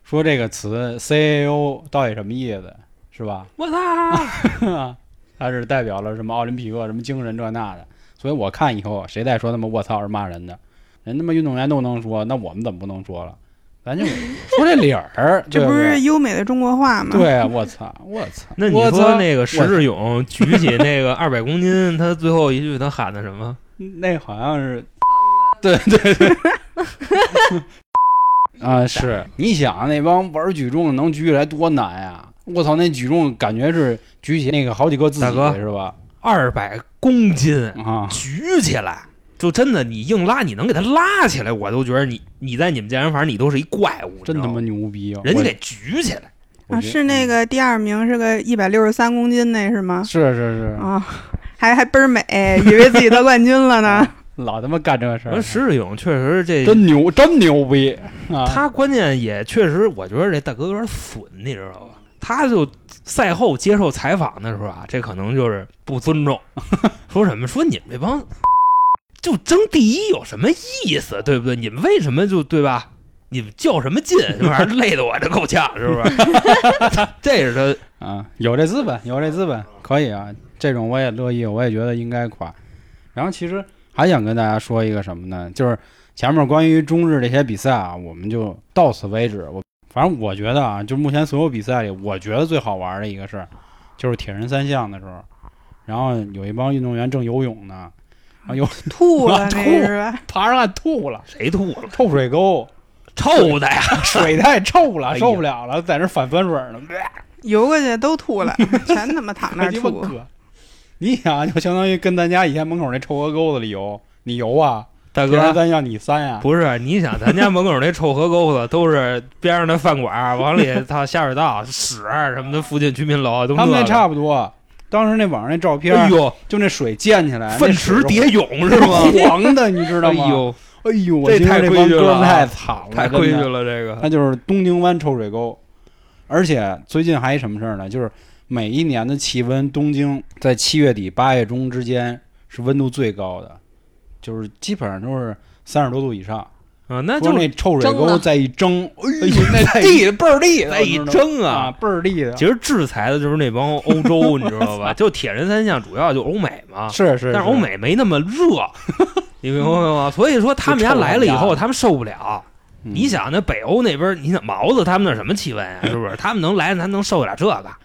说这个词 CAO 到底什么意思，是吧？我操！它是代表了什么奥林匹克什么精神这那的。所以我看以后谁再说他妈我操是骂人的，人他妈运动员都能说，那我们怎么不能说了？咱就说这理儿，这不对对是优美的中国话吗？对啊，我操，我操！那你说那个石志勇举起那个 二百公斤，他最后一句他喊的什么？那好像是，对对对，啊，是你想那帮玩举重的能举起来多难呀！我操，那举重感觉是举起那个好几个自己大哥是吧？二百公斤啊，举起来，就真的你硬拉，你能给他拉起来，我都觉得你你在你们健身房你都是一怪物，真他妈牛逼啊！人家给举起来。啊，是那个第二名是个一百六十三公斤那是吗？是是是，啊，还还倍儿美，以为自己得冠军了呢。老他妈干这事儿而，石志勇确实这真牛，真牛逼啊！他关键也确实，我觉得这大哥有点损，你知道吧？他就赛后接受采访的时候啊，这可能就是不尊重，说什么说你们这帮就争第一有什么意思，对不对？你们为什么就对吧？你们较什么劲？这玩意儿累得我这够呛，是不是？这是他啊，有这资本，有这资本，可以啊，这种我也乐意，我也觉得应该夸。然后其实还想跟大家说一个什么呢？就是前面关于中日这些比赛啊，我们就到此为止。我反正我觉得啊，就目前所有比赛里，我觉得最好玩的一个事儿，就是铁人三项的时候，然后有一帮运动员正游泳呢，然后有 吐了吐那是？爬上岸吐了，谁吐了？臭水沟，臭的呀！水太臭了，受不了了，在那反酸水呢。游过去都吐了，全他妈躺那儿 吐。你想，就相当于跟咱家以前门口那臭河沟子里游，你游啊？大哥，咱让你三呀？不是你想，咱家门口那臭河沟子都是 边上的饭馆，往里 他下水道、屎什么的，附近居民楼都他们那那个差不多。当时那网上那照片，哎呦，就那水溅起来，粪池蝶泳是吗？黄的，你知道吗？哎呦，哎呦，这太规矩了太惨了，太规矩。了，这个那就是东京湾臭水沟，而且最近还一什么事儿呢？就是每一年的气温，东京在七月底八月中之间是温度最高的，就是基本上都是三十多度以上。啊，那说就那臭水沟再一蒸，哎哎呦呦，那地倍儿地，再一蒸啊，啊。倍儿地的。其实制裁的就是那帮欧洲，你知道吧？就铁人三项主要就欧美嘛，是是，但是欧美没那么热，你明白吗？所以说他们家来了以后，他们受不了。嗯你想那北欧那边，你想毛子他们那什么气温啊？是不是？他们能来，咱能受得了这个啊？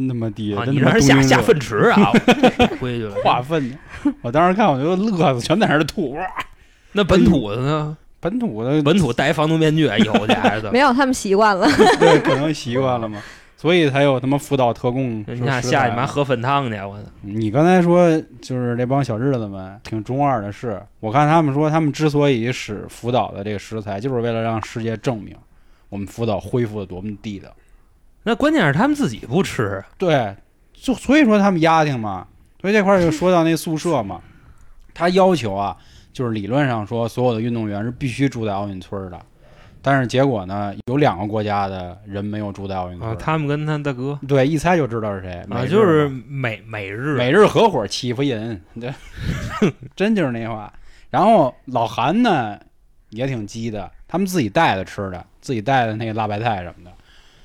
真他妈低，真他妈你让人下下粪池啊？太 规矩了。化粪去。我当时看，我就乐死，全在那儿吐。哇 那本土的呢？本土的本土戴防毒面具以后去还是怎么？没有，他们习惯了。对，可能习惯了嘛，所以才有他妈福岛特供。人家下去妈喝粪汤去，我操！你刚才说就是这帮小日子们挺中二的是，我看他们说他们之所以使福岛的这个食材，就是为了让世界证明我们福岛恢复的多么地道。那关键是他们自己不吃，对，就所以说他们丫挺嘛，所以这块儿就说到那宿舍嘛，他要求啊，就是理论上说所有的运动员是必须住在奥运村的，但是结果呢，有两个国家的人没有住在奥运村啊，，他们跟他大哥对，一猜就知道是谁，美啊，就是美美日美日合伙欺负人，对，真就是那话。然后老韩呢也挺鸡的，他们自己带的吃的，自己带的那个辣白菜什么的。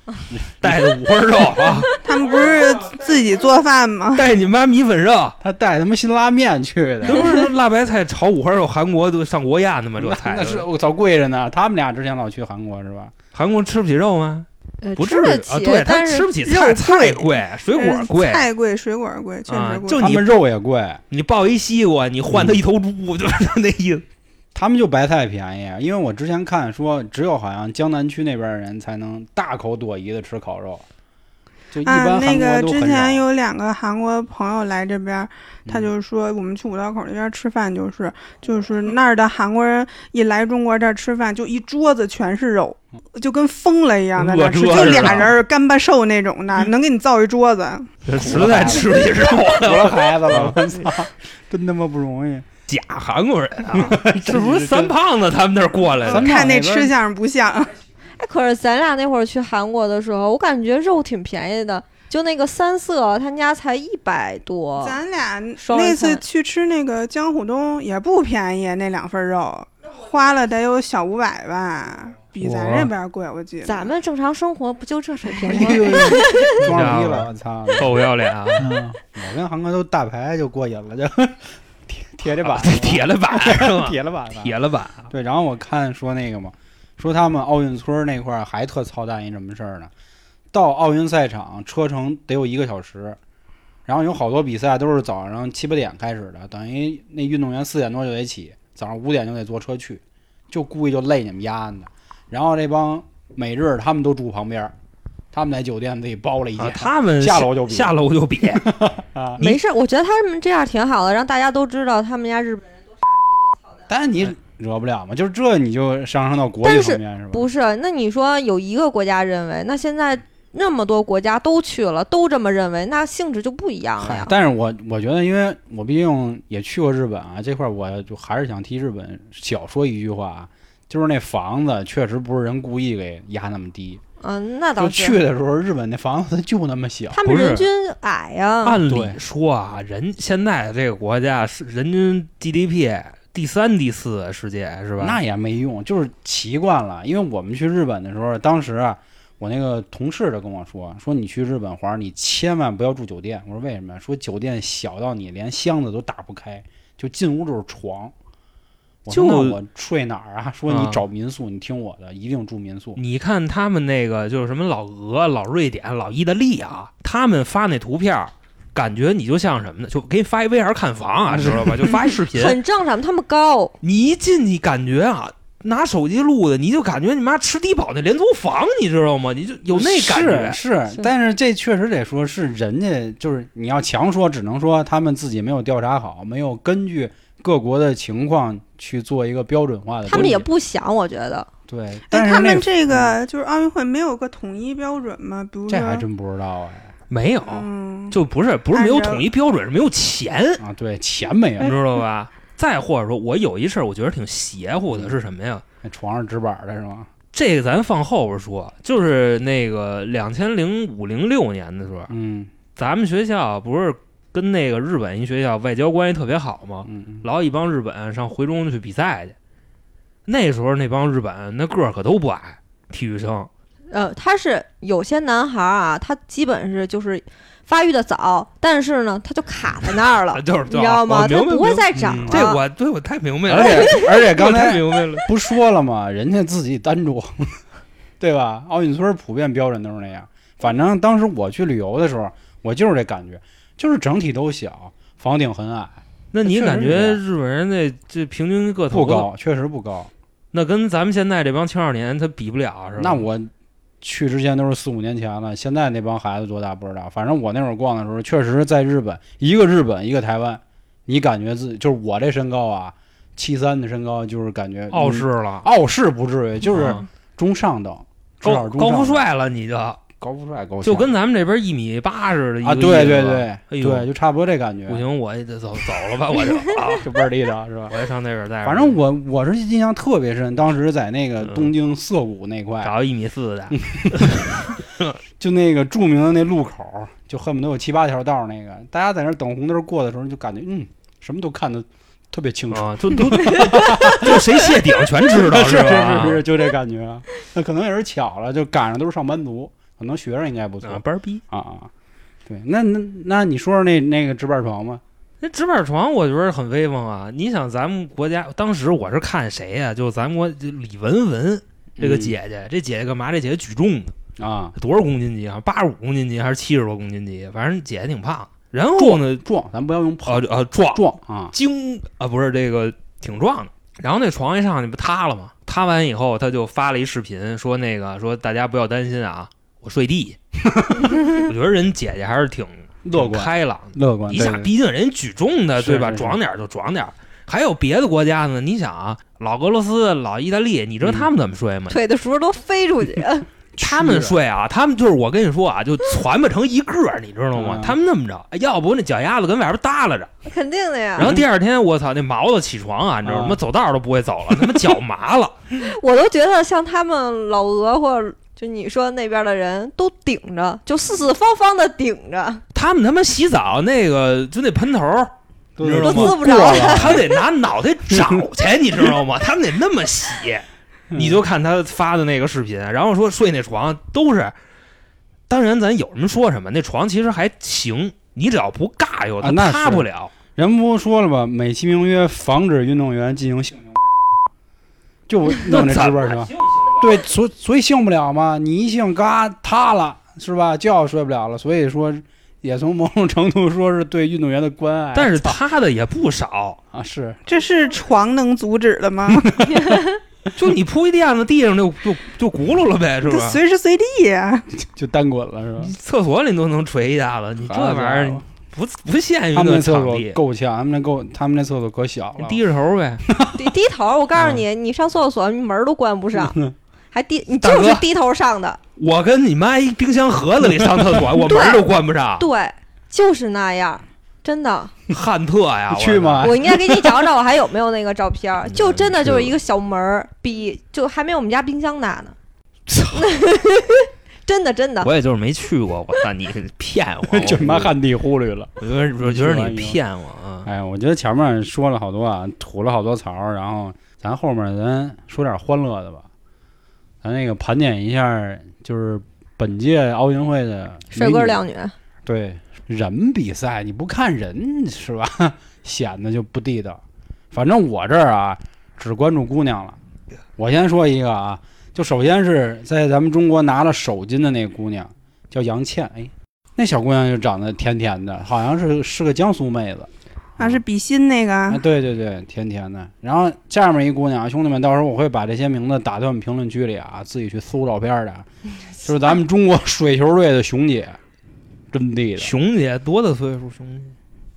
带的五花肉啊，他们不是自己做饭吗？带你妈米粉肉，他带他妈辛拉面去的，都是辣白菜炒五花肉，韩国都上国宴的嘛，这菜那是我操贵着呢。他们俩之前老去韩国是吧？韩国吃不起肉吗？呃不至于啊，吃得起，对他但是吃不起肉菜，菜贵贵，水果呃贵。菜贵，水果贵，确实贵。啊就你们肉也贵，你抱一西瓜，你换他一头猪，就是那意思。他们就白菜便宜。因为我之前看说，只有好像江南区那边的人才能大口朵颐的吃烤肉，就一啊，般韩那个之国都很少。前有两个韩国朋友来这边，他嗯就是说我们去五道口那边吃饭，就是就是那儿的韩国人一来中国这儿吃饭，就一桌子全是肉，就跟疯了一样在那儿吃，就俩人儿干巴瘦那种的，能给你造一桌子。实在吃不起肉我了，的孩子了，我操，真他妈不容易。假韩国人啊！是不是三胖子他们那儿过来的看那吃相不像，哎，可是咱俩那会儿去韩国的时候，我感觉肉挺便宜的，就那个三色，他家才一百多。咱俩那次去吃那个江虎东也不便宜，那两份肉花了得有小五百吧，比咱这边贵，我记得。咱们正常生活不就这水平哎吗？装了逼了，我操！臭不要脸啊！嗯我跟韩哥都大牌就过瘾了，就铁铁着板，铁的板是吧？铁的板，铁了板，对，然后我看说那个嘛，说他们奥运村那块儿还特操蛋一什么事儿呢？到奥运赛场车程得有一个小时，然后有好多比赛都是早上七八点开始的，等于那运动员四点多就得起，早上五点就得坐车去，就故意就累你们丫的。然后这帮美日他们都住旁边儿，他们在酒店自己包了一间啊，他们下楼就比下楼就比，啊。没事，我觉得他们这样挺好的，让大家都知道他们家日本人但是你惹不了嘛，就是这你就上升到国际层面是吧？不是。那你说有一个国家认为，那现在那么多国家都去了，都这么认为，那性质就不一样了呀。但是我我觉得，因为我毕竟也去过日本啊，这块儿我就还是想替日本小说一句话啊，就是那房子确实不是人故意给压那么低，嗯，那倒是。去的时候日本那房子就那么小，不是他们人均矮呀，按对理说啊，人现在这个国家是人均 GDP 第三、第四世界是吧？那也没用，就是习惯了。因为我们去日本的时候，当时啊，我那个同事就跟我说，说你去日本玩，你千万不要住酒店。我说为什么？说酒店小到你连箱子都打不开，就进屋就是床。我说就那我睡哪儿啊？说你啊找民宿，你听我的，一定住民宿。你看他们那个就是什么老俄、老瑞典、老意大利啊，他们发那图片儿，感觉你就像什么呢？就给你发一 VR 看房啊，知道吧？就发一视频，很正常，他们高。你一进去感觉啊，拿手机录的，你就感觉你妈吃低保那廉租房，你知道吗？你就有那感觉。是是，但是这确实得说是人家，就是你要强说，只能说他们自己没有调查好，没有根据各国的情况去做一个标准化的。他们也不想，我觉得对，哎，但是那他们这个就是奥运会没有个统一标准吗？比如说，这还真不知道哎。没有，嗯，就不是不是没有统一标准，是没有钱，啊，对，钱没你有，知道吧？再或者说，我有一事儿，我觉得挺邪乎的，是什么呀？那床上纸板的是吗？这个咱放后边说，就是那个两千零五零六年的时候，嗯咱们学校不是跟那个日本一学校外交关系特别好嘛？嗯嗯，老一帮日本上回中去比赛去。那时候那帮日本那个儿可都不矮，体育生呃，他是有些男孩儿啊，他基本是就是发育的早，但是呢，他就卡在那儿了，就是你知道吗？他不会再长这我对我太明白了，而且 而且刚才明白了。不说了吗？人家自己单着，对吧？奥运村普遍标准都是那样。反正当时我去旅游的时候，我就是这感觉，就是整体都小，房顶很矮，那你感觉日本人那这平均个头不，高，确实不高。那跟咱们现在这帮青少年他比不了，是吧？那我去之前都是四五年前了，现在那帮孩子多大不知道。反正我那会儿逛的时候，确实在日本，一个日本，一个台湾，你感觉自己就是我这身高啊，七三的身高，就是感觉傲视嗯了，傲视不至于，就是啊中上等，至少高富帅了，你就高富帅高就跟咱们这边一米八似的啊，对对对哎呦对，就差不多这感觉，不行，我也得走走了吧，我就啊，就倍儿地道是吧？我也上那边待着。反正我我是印象特别深，当时在那个嗯东京涩谷那块，找一米四的，就那个著名的那路口，就恨不得有七八条道那个，大家在那等红灯过的时候，就感觉嗯，什么都看得特别清楚。啊，就都就谁谢顶全知道是吧？是是，就这感觉。那可能也是巧了，就赶上都是上班族，可能学生应该不错啊，班儿逼。啊啊。对，那那那你说说那那个直板床吧？那直板床我觉得很威风啊！你想咱们国家当时我是看谁呀、就咱们国李文文这个嗯姐姐，这姐姐干嘛？这姐姐举重的，啊，多少公斤级啊？八十五公斤级还是七十多公斤级？反正姐姐挺胖。然后呢，壮，咱不要用胖呃呃壮壮啊，精啊不是这个挺壮的。然后那床一上去不塌了吗？塌完以后，他就发了一视频，说那个说大家不要担心啊，我睡地。我觉得人姐姐还是挺挺 乐观开朗的。乐观，你想，毕竟人举重的对吧？壮点儿就壮点儿。还有别的国家呢，你想啊，老俄罗斯、老意大利，你知道他们怎么睡吗？腿的时候都飞出去，他们睡啊，他们就是我跟你说啊，就攒不成一个儿，你知道吗？嗯他们那么着，哎要不那脚丫子跟外边耷拉着，肯定的呀然。后第二天我操，那毛子起床啊，你知道吗？啊走道都不会走了，他妈脚麻了。我都觉得像他们老俄或者就你说那边的人都顶着，就四四方方的顶着，他们他妈洗澡那个就那喷头，都你知道吗都滋不着了 他得拿脑袋找去，你知道吗？他们得那么洗。你就看他发的那个视频，然后说睡那床都是，当然咱有什么说什么，那床其实还行，你只要不尬悠，它啊那是塌不了。人不说了吗？美其名曰防止运动员进行性行为，就 弄这直播车。对，所所以性不了嘛，你一性嘎塌了是吧？觉睡不了了，所以说也从某种程度说是对运动员的关爱。但是操塌的也不少，啊，是这是床能阻止的吗？就你铺一垫子，地上就就就轱辘了呗，是吧？随时随地呀。就单滚了是吧？厕所里都能锤一下子，你这玩意儿不不限于他们那那厕所，够呛，他们那够，他们那厕所可小了。你低着头呗。低低头。我告诉你，你上厕所你门都关不上，还低，你就是低头上的。我跟你妈一冰箱盒子里上厕所，我门儿都关不上，对，就是那样，真的。汉特呀！我去吗？我应该给你找找，我还有没有那个照片儿？就真的就是是一个小门儿，比就还没我们家冰箱大呢。真的真的，我也就是没去过，我操，你骗我！就他妈旱地忽略了。我觉得我觉得你骗我啊！哎，我觉得前面说了好多啊，吐了好多槽，然后咱后面咱说点欢乐的吧。咱那个盘点一下，就是本届奥运会的帅哥靓女，对人比赛，你不看人是吧？显得就不地道。反正我这儿啊，只关注姑娘了。我先说一个啊，就首先是在咱们中国拿了首金的那个姑娘，叫杨倩。哎，那小姑娘就长得甜甜的，好像是是个江苏妹子。啊，是比心那啊，个，对对对，甜甜的。然后下面一姑娘，兄弟们，到时候我会把这些名字打在我们评论区里啊，自己去搜照片的。就是咱们中国水球队的熊姐，真地的。熊姐多大岁数？熊姐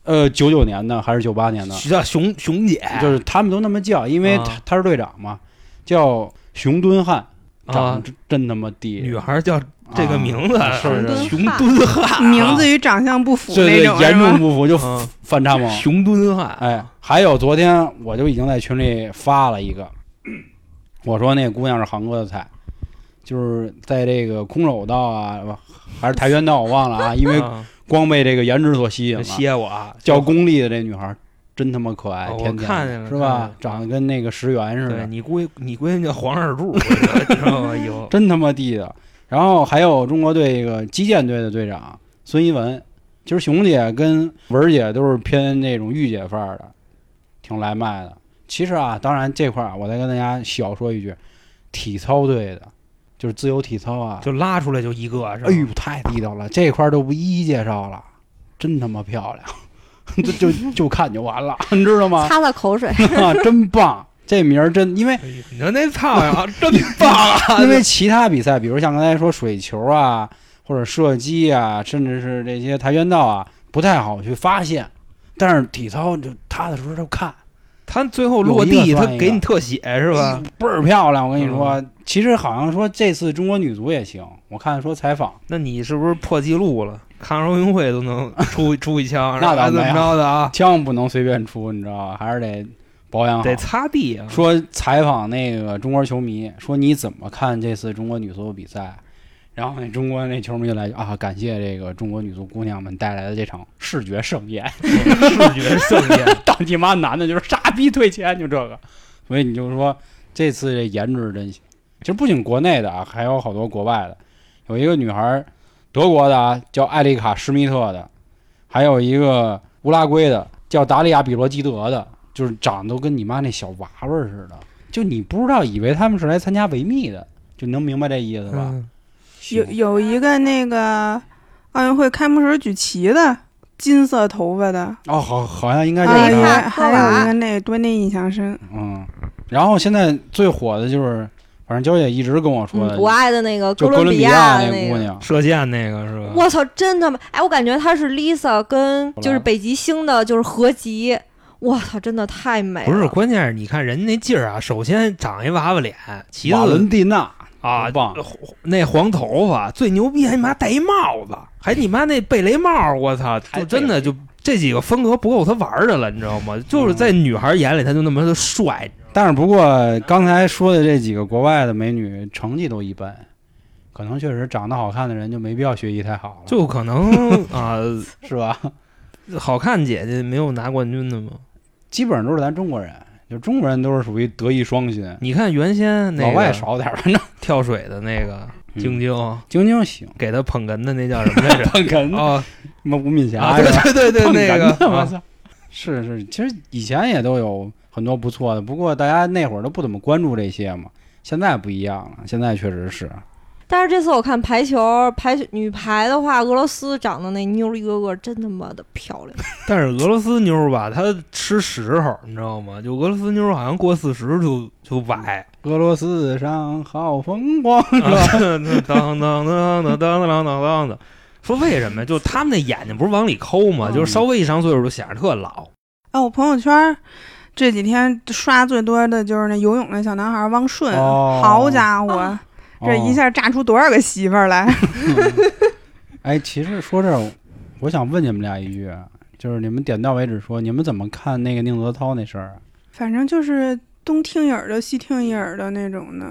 呃，九九年的还是九八年的？叫熊熊姐，就是他们都那么叫，因为啊他他是队长嘛，叫熊敦汉，长真真他妈地。女孩叫这个名字啊是熊是熊敦敦汉，名字与长相不符对对，严重？不符就啊反差萌。熊敦汉，哎，还有昨天我就已经在群里发了一个，我说那姑娘是韩国的菜，就是在这个空手道啊，还是跆拳道我忘了啊，因为啊光被这个颜值所吸引了。歇我啊，叫巩俐的这女孩真他妈可爱，哦我甜甜看见了是吧？长得跟那个石原似的，对你闺你闺女叫黄二柱，知道吗？真他妈地道。然后还有中国队这个击剑队的队长孙一文，其实熊姐跟文儿姐都是偏那种御姐范儿的，挺来卖的。其实啊，当然这块儿啊，我再跟大家小说一句，体操队的，就是自由体操啊，就拉出来就一个，是吧哎呦太地道了，这块儿都不一一介绍了，真他妈漂亮，就就就看就完了，你知道吗？擦擦口水。啊，真棒！这名儿真，因为你说那操呀，真棒啊！因为其他比赛，比如像刚才说水球啊，或者射击啊，甚至是这些跆拳道啊，不太好去发现。但是体操就踏踏实实就看，他最后落地，他给你特写是吧？倍儿漂亮。我跟你说，其实好像说这次中国女足也行，我看说采访，那你是不是破纪录了？看奥运会都能出 出一枪，那怎么着的啊？枪不能随便出，你知道吧？还是得保养好得。擦地啊！说采访那个中国球迷，说你怎么看这次中国女足比赛？然后那中国那球迷就来啊，感谢这个中国女足姑娘们带来的这场视觉盛宴。视觉盛宴，当你妈男的就是傻逼退钱，就这个。所以你就说这次这颜值真行。其实不仅国内的啊，还有好多国外的。有一个女孩，德国的啊，叫艾丽卡·施密特的，还有一个乌拉圭的，叫达利亚·比罗基德的，就是长得都跟你妈那小娃娃似的。就你不知道，以为他们是来参加维密的，就能明白这意思吧？嗯有有一个那个奥运会开幕式举旗的金色头发的，哦，好，好像应该就是他，还有一个那对那印象深。嗯。然后现在最火的就是，反正娇姐一直跟我说的，嗯，我爱的那个哥伦比亚那个。姑娘，射箭那个是吧？我操，真他妈！哎，我感觉她是 Lisa 跟就是北极星的，就是合集。我操，真的太美了。不是，关键是你看人家那劲儿啊，首先长一娃娃脸，其瓦伦蒂娜啊棒，那黄头发，最牛逼还你妈戴一帽子，还你妈那贝雷帽，我操，就真的就这几个风格不够他玩的了，你知道吗？就是在女孩眼里他就那么的帅，但是不过刚才说的这几个国外的美女成绩都一般，可能确实长得好看的人就没必要学习太好了，就可能 啊，是吧？好看姐姐没有拿冠军的吗？基本上都是咱中国人，就中国人都是属于德艺双馨，你看原先那老外少点儿，反正。跳水的那个嗯。晶晶，晶晶行，给他捧哏的那叫什么来着？捧哏。啊，什么吴敏啊，霞？对对对对，那个啊。我操，是是，其实以前也都有很多不错的，不过大家那会儿都不怎么关注这些嘛。现在不一样了，现在确实是，但是这次我看排球，排女排的话，俄罗斯长得那妞一个个真他妈的漂亮。但是俄罗斯妞儿吧，她吃时候，你知道吗？就俄罗斯妞儿好像过四十就就崴，俄罗斯上好风光，是吧？啊当当当当当当当当的。说为什么呀？就他们那眼睛不是往里抠吗？嗯就是稍微一上岁数就显得特老。啊，我朋友圈这几天刷最多的就是那游泳那小男孩汪顺，哦好家伙，这一下炸出多少个媳妇儿来？哦 哎，其实说这儿，我想问你们俩一句，啊就是你们点到为止说，你们怎么看那个宁泽涛那事儿啊？反正就是东听影儿的西听影儿的那种的，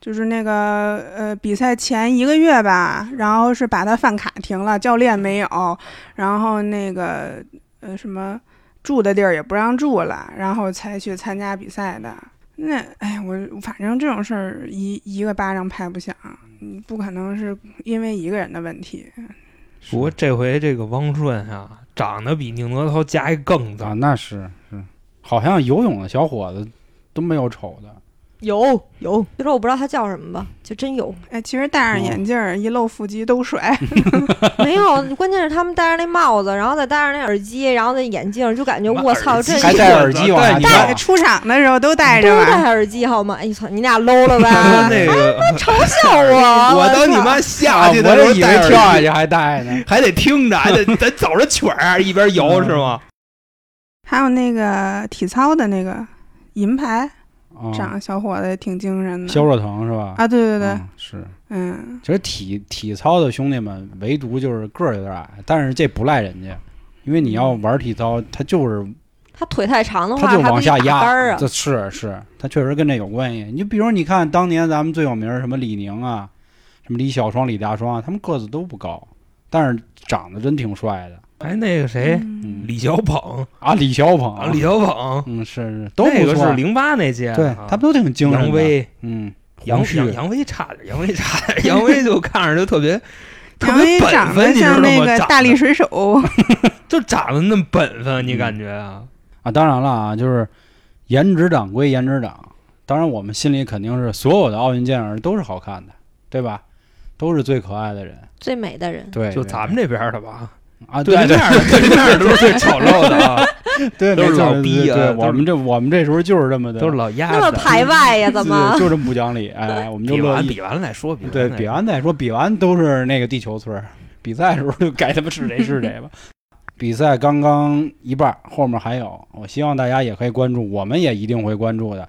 就是那个呃比赛前一个月吧，然后是把他饭卡停了，教练没有，然后那个呃什么住的地儿也不让住了，然后才去参加比赛的。那哎，我反正这种事儿一一个巴掌拍不响，嗯不可能是因为一个人的问题。不过这回这个汪顺啊，长得比宁泽涛加一更啊，脏。那是是，好像游泳的小伙子都没有丑的。有有，就说我不知道他叫什么吧，就真有。哎，其实戴上眼镜儿一露腹肌都帅。没有，关键是他们戴着那帽子，然后再戴上那耳机，然后那眼镜，就感觉妈我操，这还戴耳机往下戴出场的时候都戴都着都。戴耳机好吗？哎操，你俩 low 了吧？那个，嘲笑我！我当你妈啊下去我的时候戴耳也以为跳下去还戴呢。还得听着，还得得走着曲儿一边摇嗯是吗？还有那个体操的那个银牌，啊长得小伙子也挺精神的。肖若腾是吧？啊，对对对，嗯是。嗯，其实体体操的兄弟们，唯独就是个儿有点矮，但是这不赖人家，因为你要玩体操，他就是他腿太长的话，他就往下压，啊这。是是，他确实跟这有关系。你就比如你看当年咱们最有名儿什么李宁啊，什么李小双、李大双啊，他们个子都不高，但是长得真挺帅的。哎，那个谁，嗯李小鹏啊，李小鹏啊，李小鹏，嗯是是都那个不错是零八那届对啊，他们都挺精神的。杨威，嗯，杨旭杨杨威差点，杨威差点，杨威就看着就特别 特杨威别本分，长得你知道像那吗？长个大力水手。就长得那么本分，你嗯感觉啊？啊，当然了啊，就是颜值党归颜值党，当然我们心里肯定是所有的奥运健儿都是好看的，对吧？都是最可爱的人，最美的人，对，对就咱们这边的吧，啊，对对对面的对面的都是最丑陋的啊，对，都是老逼啊对我们这我们这时候就是这么的，都是老鸭那么子。排外呀？怎么对？就这么不讲理，哎，我们就乐意。比完比完了再说，比对，完比完再说，比完都是那个地球村，比赛的时候就该他妈是谁是谁吧。比赛刚刚一半，后面还有，我希望大家也可以关注，我们也一定会关注的。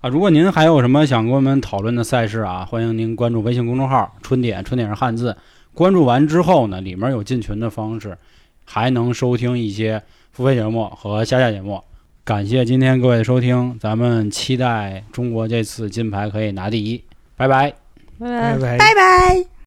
啊，如果您还有什么想跟我们讨论的赛事啊，欢迎您关注微信公众号“春点”，春点是汉字。关注完之后呢，里面有进群的方式，还能收听一些付费节目和下架节目。感谢今天各位的收听，咱们期待中国这次金牌可以拿第一，拜拜。拜拜拜拜拜拜。